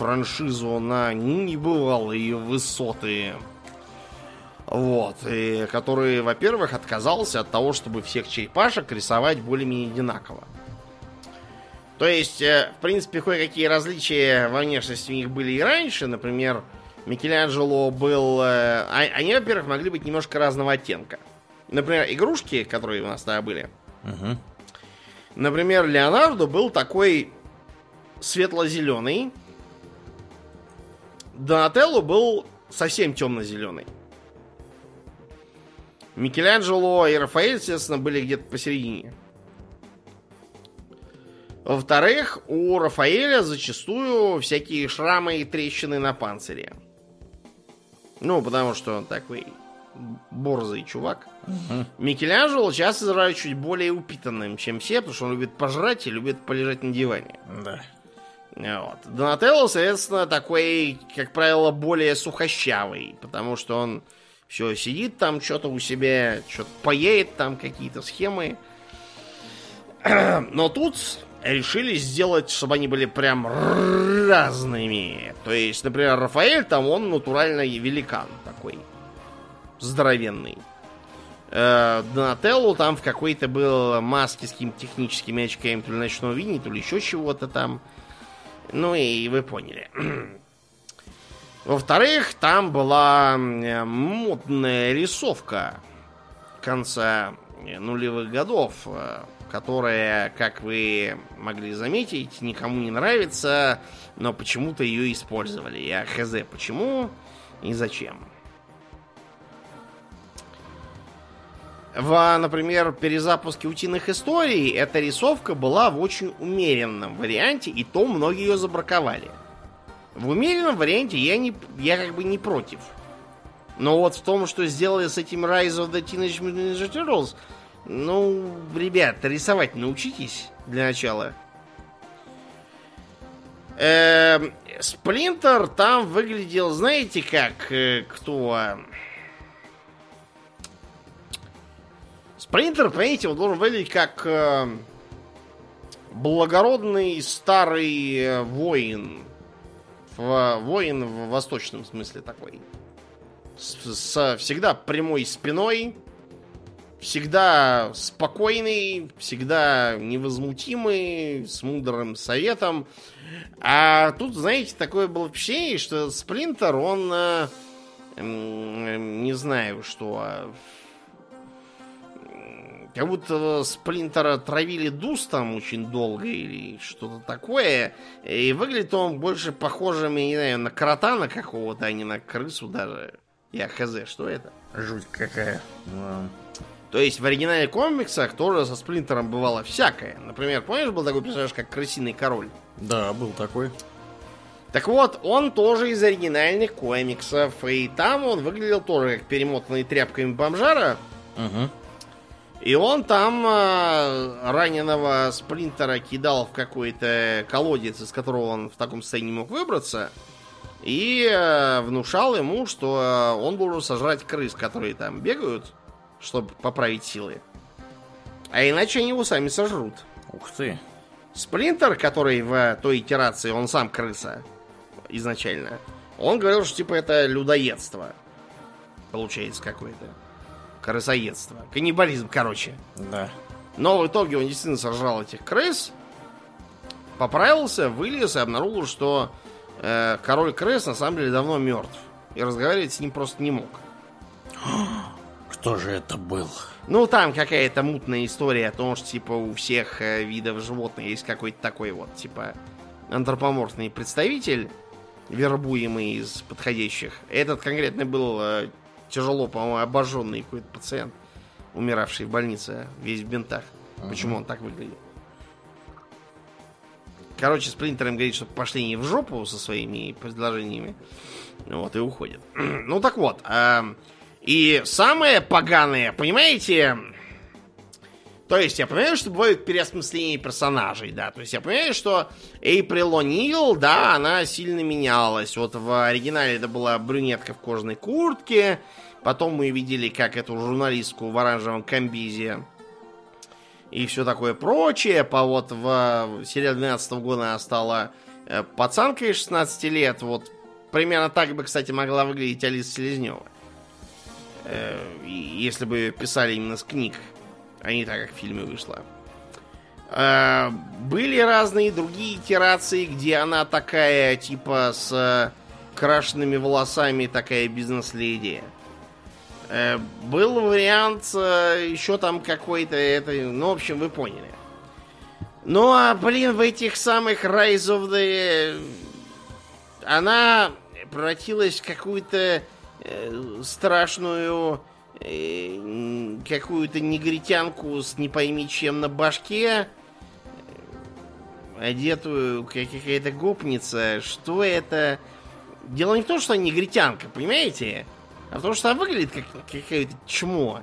франшизу на небывалые высоты. Вот, и который, во-первых, отказался от того, чтобы всех черепашек рисовать более-менее одинаково. То есть, э, в принципе, кое-какие различия во внешности у них были и раньше. Например, Микеланджело был... Э, а, они, во-первых, могли быть немножко разного оттенка. Например, игрушки, которые у нас тогда были. Угу. Например, Леонардо был такой светло-зеленый. Донателло был совсем темно-зеленый. Микеланджело и Рафаэль, естественно, были где-то посередине. Во-вторых, у Рафаэля зачастую всякие шрамы и трещины на панцире. Ну, потому что он такой борзый чувак. Угу. Микеланджело часто изображают чуть более упитанным, чем все, потому что он любит пожрать и любит полежать на диване. Да. Вот. Донателло, соответственно, такой, как правило, более сухощавый, потому что он все сидит там, что-то у себя, что-то поедет там, какие-то схемы. Но тут решили сделать, чтобы они были прям разными. То есть, например, Рафаэль там, он натурально великан такой. Здоровенный. Э, Донателло там в какой-то был маске с какими-то техническими очками, то ли ночного видения, то ли еще чего-то там. Ну и вы поняли. Во-вторых, там была модная рисовка конца э, нулевых годов, э, которая, как вы могли заметить, никому не нравится, но почему-то ее использовали. Я хз почему и зачем. В, например, перезапуске утиных историй эта рисовка была в очень умеренном варианте, и то многие ее забраковали. В умеренном варианте я, не, я как бы не против. Но вот в том, что сделали с этим Rise of the Teenage Mutant Ninja Turtles, ну, ребят, рисовать научитесь для начала. Эм, Сплинтер там выглядел, знаете как, э, кто... Спринтер, понимаете, он должен выглядеть как э, благородный старый э, воин. В, воин в восточном смысле такой. С, с всегда прямой спиной, всегда спокойный, всегда невозмутимый, с мудрым советом. А тут, знаете, такое было впечатление, что Сплинтер, он, э, не знаю, что а, как будто Сплинтера травили дустом очень долго или что-то такое. И выглядит он больше похожим, я не знаю, на крота на какого-то, а не на крысу даже. Я хз, что это? Жуть какая. Да. То есть в оригинале комиксах тоже со Сплинтером бывало всякое. Например, помнишь, был такой персонаж, как Крысиный Король? Да, был такой. Так вот, он тоже из оригинальных комиксов. И там он выглядел тоже как перемотанный тряпками бомжара. Угу. И он там э, раненого Сплинтера кидал в какой-то колодец, из которого он в таком состоянии мог выбраться. И э, внушал ему, что он должен сожрать крыс, которые там бегают, чтобы поправить силы. А иначе они его сами сожрут. Ух ты. Сплинтер, который в той итерации, он сам крыса изначально, он говорил, что типа это людоедство. Получается какое-то. Крысоедство. Каннибализм, короче. Да. Но в итоге он действительно сожрал этих крыс, поправился, вылез и обнаружил, что э, король крыс на самом деле давно мертв. И разговаривать с ним просто не мог. Кто же это был? Ну, там какая-то мутная история о том, что, типа, у всех э, видов животных есть какой-то такой вот, типа, антропоморфный представитель, вербуемый из подходящих. Этот конкретно был э, тяжело, по-моему, обожженный какой-то пациент, умиравший в больнице, весь в бинтах. Почему он так выглядит? Короче, Сплинтер им говорит, что пошли не в жопу со своими предложениями. Вот, и уходит. ну, так вот. Э, и самое поганое, понимаете... То есть я понимаю, что бывают переосмысления персонажей, да. То есть я понимаю, что Эйприл О'Нил, да, она сильно менялась. Вот в оригинале это была брюнетка в кожаной куртке. Потом мы видели, как эту журналистку в оранжевом комбизе и все такое прочее. По вот в сериале 12 года она стала э, пацанкой 16 лет. Вот примерно так бы, кстати, могла выглядеть Алиса Селезнева. Э, если бы писали именно с книг, а не так, как в фильме вышло. Э, были разные другие итерации, где она такая, типа, с крашенными волосами, такая бизнес-леди. Э, был вариант еще там какой-то, это, ну, в общем, вы поняли. Ну, а, блин, в этих самых Rise of the... Она превратилась в какую-то э, страшную э, какую-то негритянку с не пойми чем на башке, одетую как какая-то гопница. Что это? Дело не в том, что она негритянка, понимаете? А в том, что она выглядит как какая-то чмо.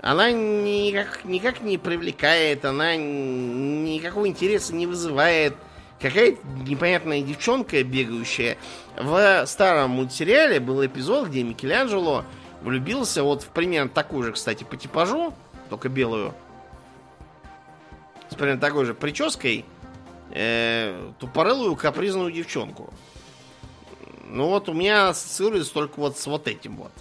Она никак, никак не привлекает, она никакого интереса не вызывает. Какая-то непонятная девчонка бегающая. В старом мультсериале был эпизод, где Микеланджело влюбился вот в примерно такую же, кстати, по типажу, только белую. С примерно такой же прической э, тупорылую капризную девчонку. Ну вот у меня ассоциируется только вот с вот этим вот.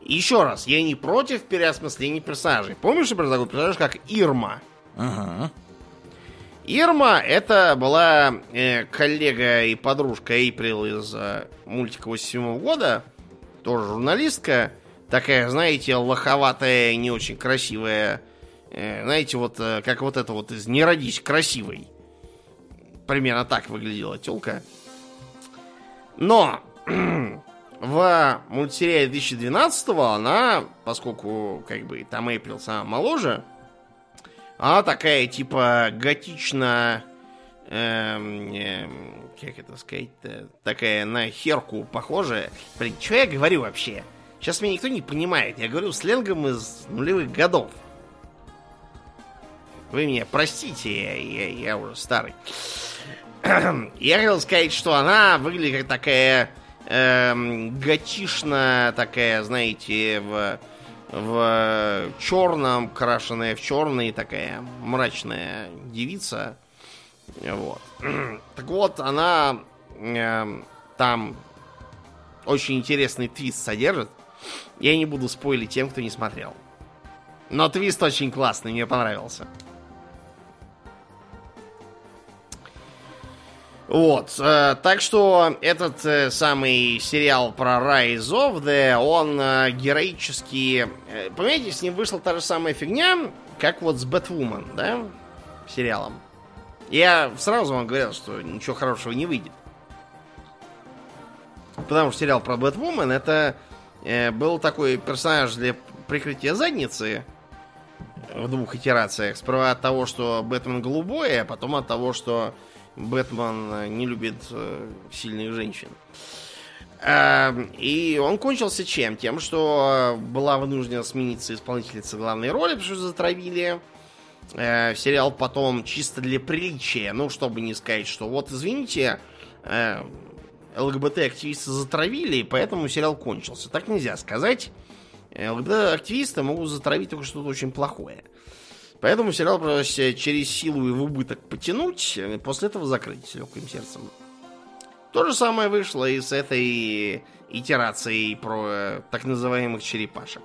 Еще раз, я не против переосмысления персонажей. Помнишь, например, такой персонаж, как Ирма? Ага. Ирма это была э, коллега и подружка Эйприл из э, мультика 87 года. Тоже журналистка. Такая, знаете, лоховатая, не очень красивая Э, знаете, вот э, как вот это вот из «Не родись красивой». Примерно так выглядела телка. Но в мультсериале 2012 она, поскольку как бы там Эйприл сама моложе, она такая типа готично... Эм, эм, как это сказать-то? Такая на херку похожая. Блин, что я говорю вообще? Сейчас меня никто не понимает. Я говорю сленгом из нулевых годов. Вы меня простите, я, я, я уже старый. я хотел сказать, что она выглядит как такая эм, готишная, такая, знаете, в, в черном, крашеная в черный, такая мрачная девица. Вот. так вот, она э, там очень интересный твист содержит. Я не буду спойлить тем, кто не смотрел. Но твист очень классный, мне понравился. Вот, э, так что этот э, самый сериал про Rise of the, он э, героически... Э, понимаете, с ним вышла та же самая фигня, как вот с Бэтвумен, да, сериалом. Я сразу вам говорил, что ничего хорошего не выйдет. Потому что сериал про Бэтвумен это э, был такой персонаж для прикрытия задницы в двух итерациях. Справа от того, что Бэтмен голубой, а потом от того, что Бэтмен э, не любит э, сильных женщин. Эм, и он кончился чем? Тем, что была вынуждена смениться исполнительница главной роли, потому что затравили. Э, сериал потом чисто для приличия, ну, чтобы не сказать, что вот, извините, ЛГБТ-активисты затравили, поэтому сериал кончился. Так нельзя сказать. ЛГБТ-активисты могут затравить только что-то очень плохое. Поэтому сериал просто через силу и в убыток потянуть, и после этого закрыть с легким сердцем. То же самое вышло и с этой итерацией про э, так называемых черепашек.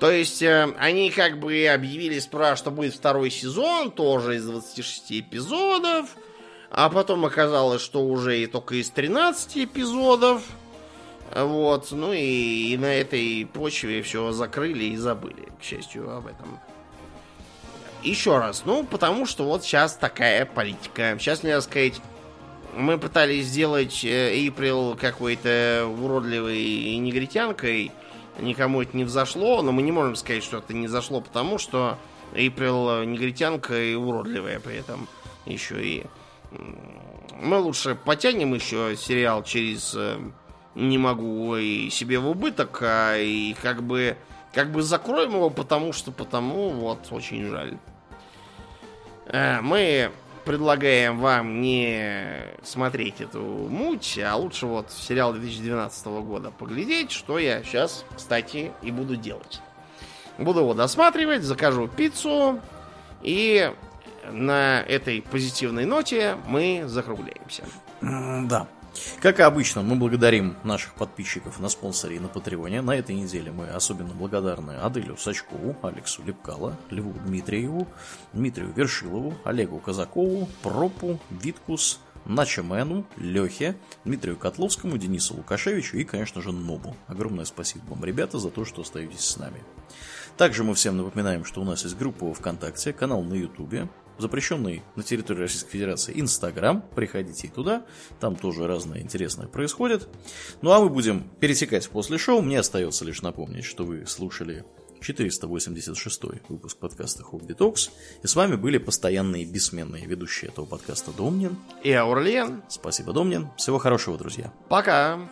То есть э, они как бы объявили справа, что будет второй сезон, тоже из 26 эпизодов, а потом оказалось, что уже и только из 13 эпизодов. Вот, ну и, и на этой почве все закрыли и забыли, к счастью, об этом. Еще раз, ну, потому что вот сейчас такая политика. Сейчас, нельзя сказать, мы пытались сделать Эйприл какой-то уродливой негритянкой. Никому это не взошло, но мы не можем сказать, что это не зашло, потому что Эйприл негритянка и уродливая при этом еще и. Мы лучше потянем еще сериал через э, не могу и себе в убыток, а и как бы как бы закроем его, потому что потому вот очень жаль. Э, мы предлагаем вам не смотреть эту муть, а лучше вот сериал 2012 года поглядеть, что я сейчас, кстати, и буду делать. Буду его досматривать, закажу пиццу и на этой позитивной ноте мы закругляемся. Да. Как и обычно, мы благодарим наших подписчиков на спонсоре и на Патреоне. На этой неделе мы особенно благодарны Аделю Сачкову, Алексу Лепкало, Льву Дмитриеву, Дмитрию Вершилову, Олегу Казакову, Пропу, Виткус, Начамену, Лехе, Дмитрию Котловскому, Денису Лукашевичу и, конечно же, Нобу. Огромное спасибо вам, ребята, за то, что остаетесь с нами. Также мы всем напоминаем, что у нас есть группа ВКонтакте, канал на Ютубе, запрещенный на территории Российской Федерации Инстаграм. Приходите туда, там тоже разное интересное происходит. Ну а мы будем пересекать после шоу. Мне остается лишь напомнить, что вы слушали 486 выпуск подкаста Хобби Токс. И с вами были постоянные бессменные ведущие этого подкаста Домнин и Аурлиен. Спасибо, Домнин. Всего хорошего, друзья. Пока.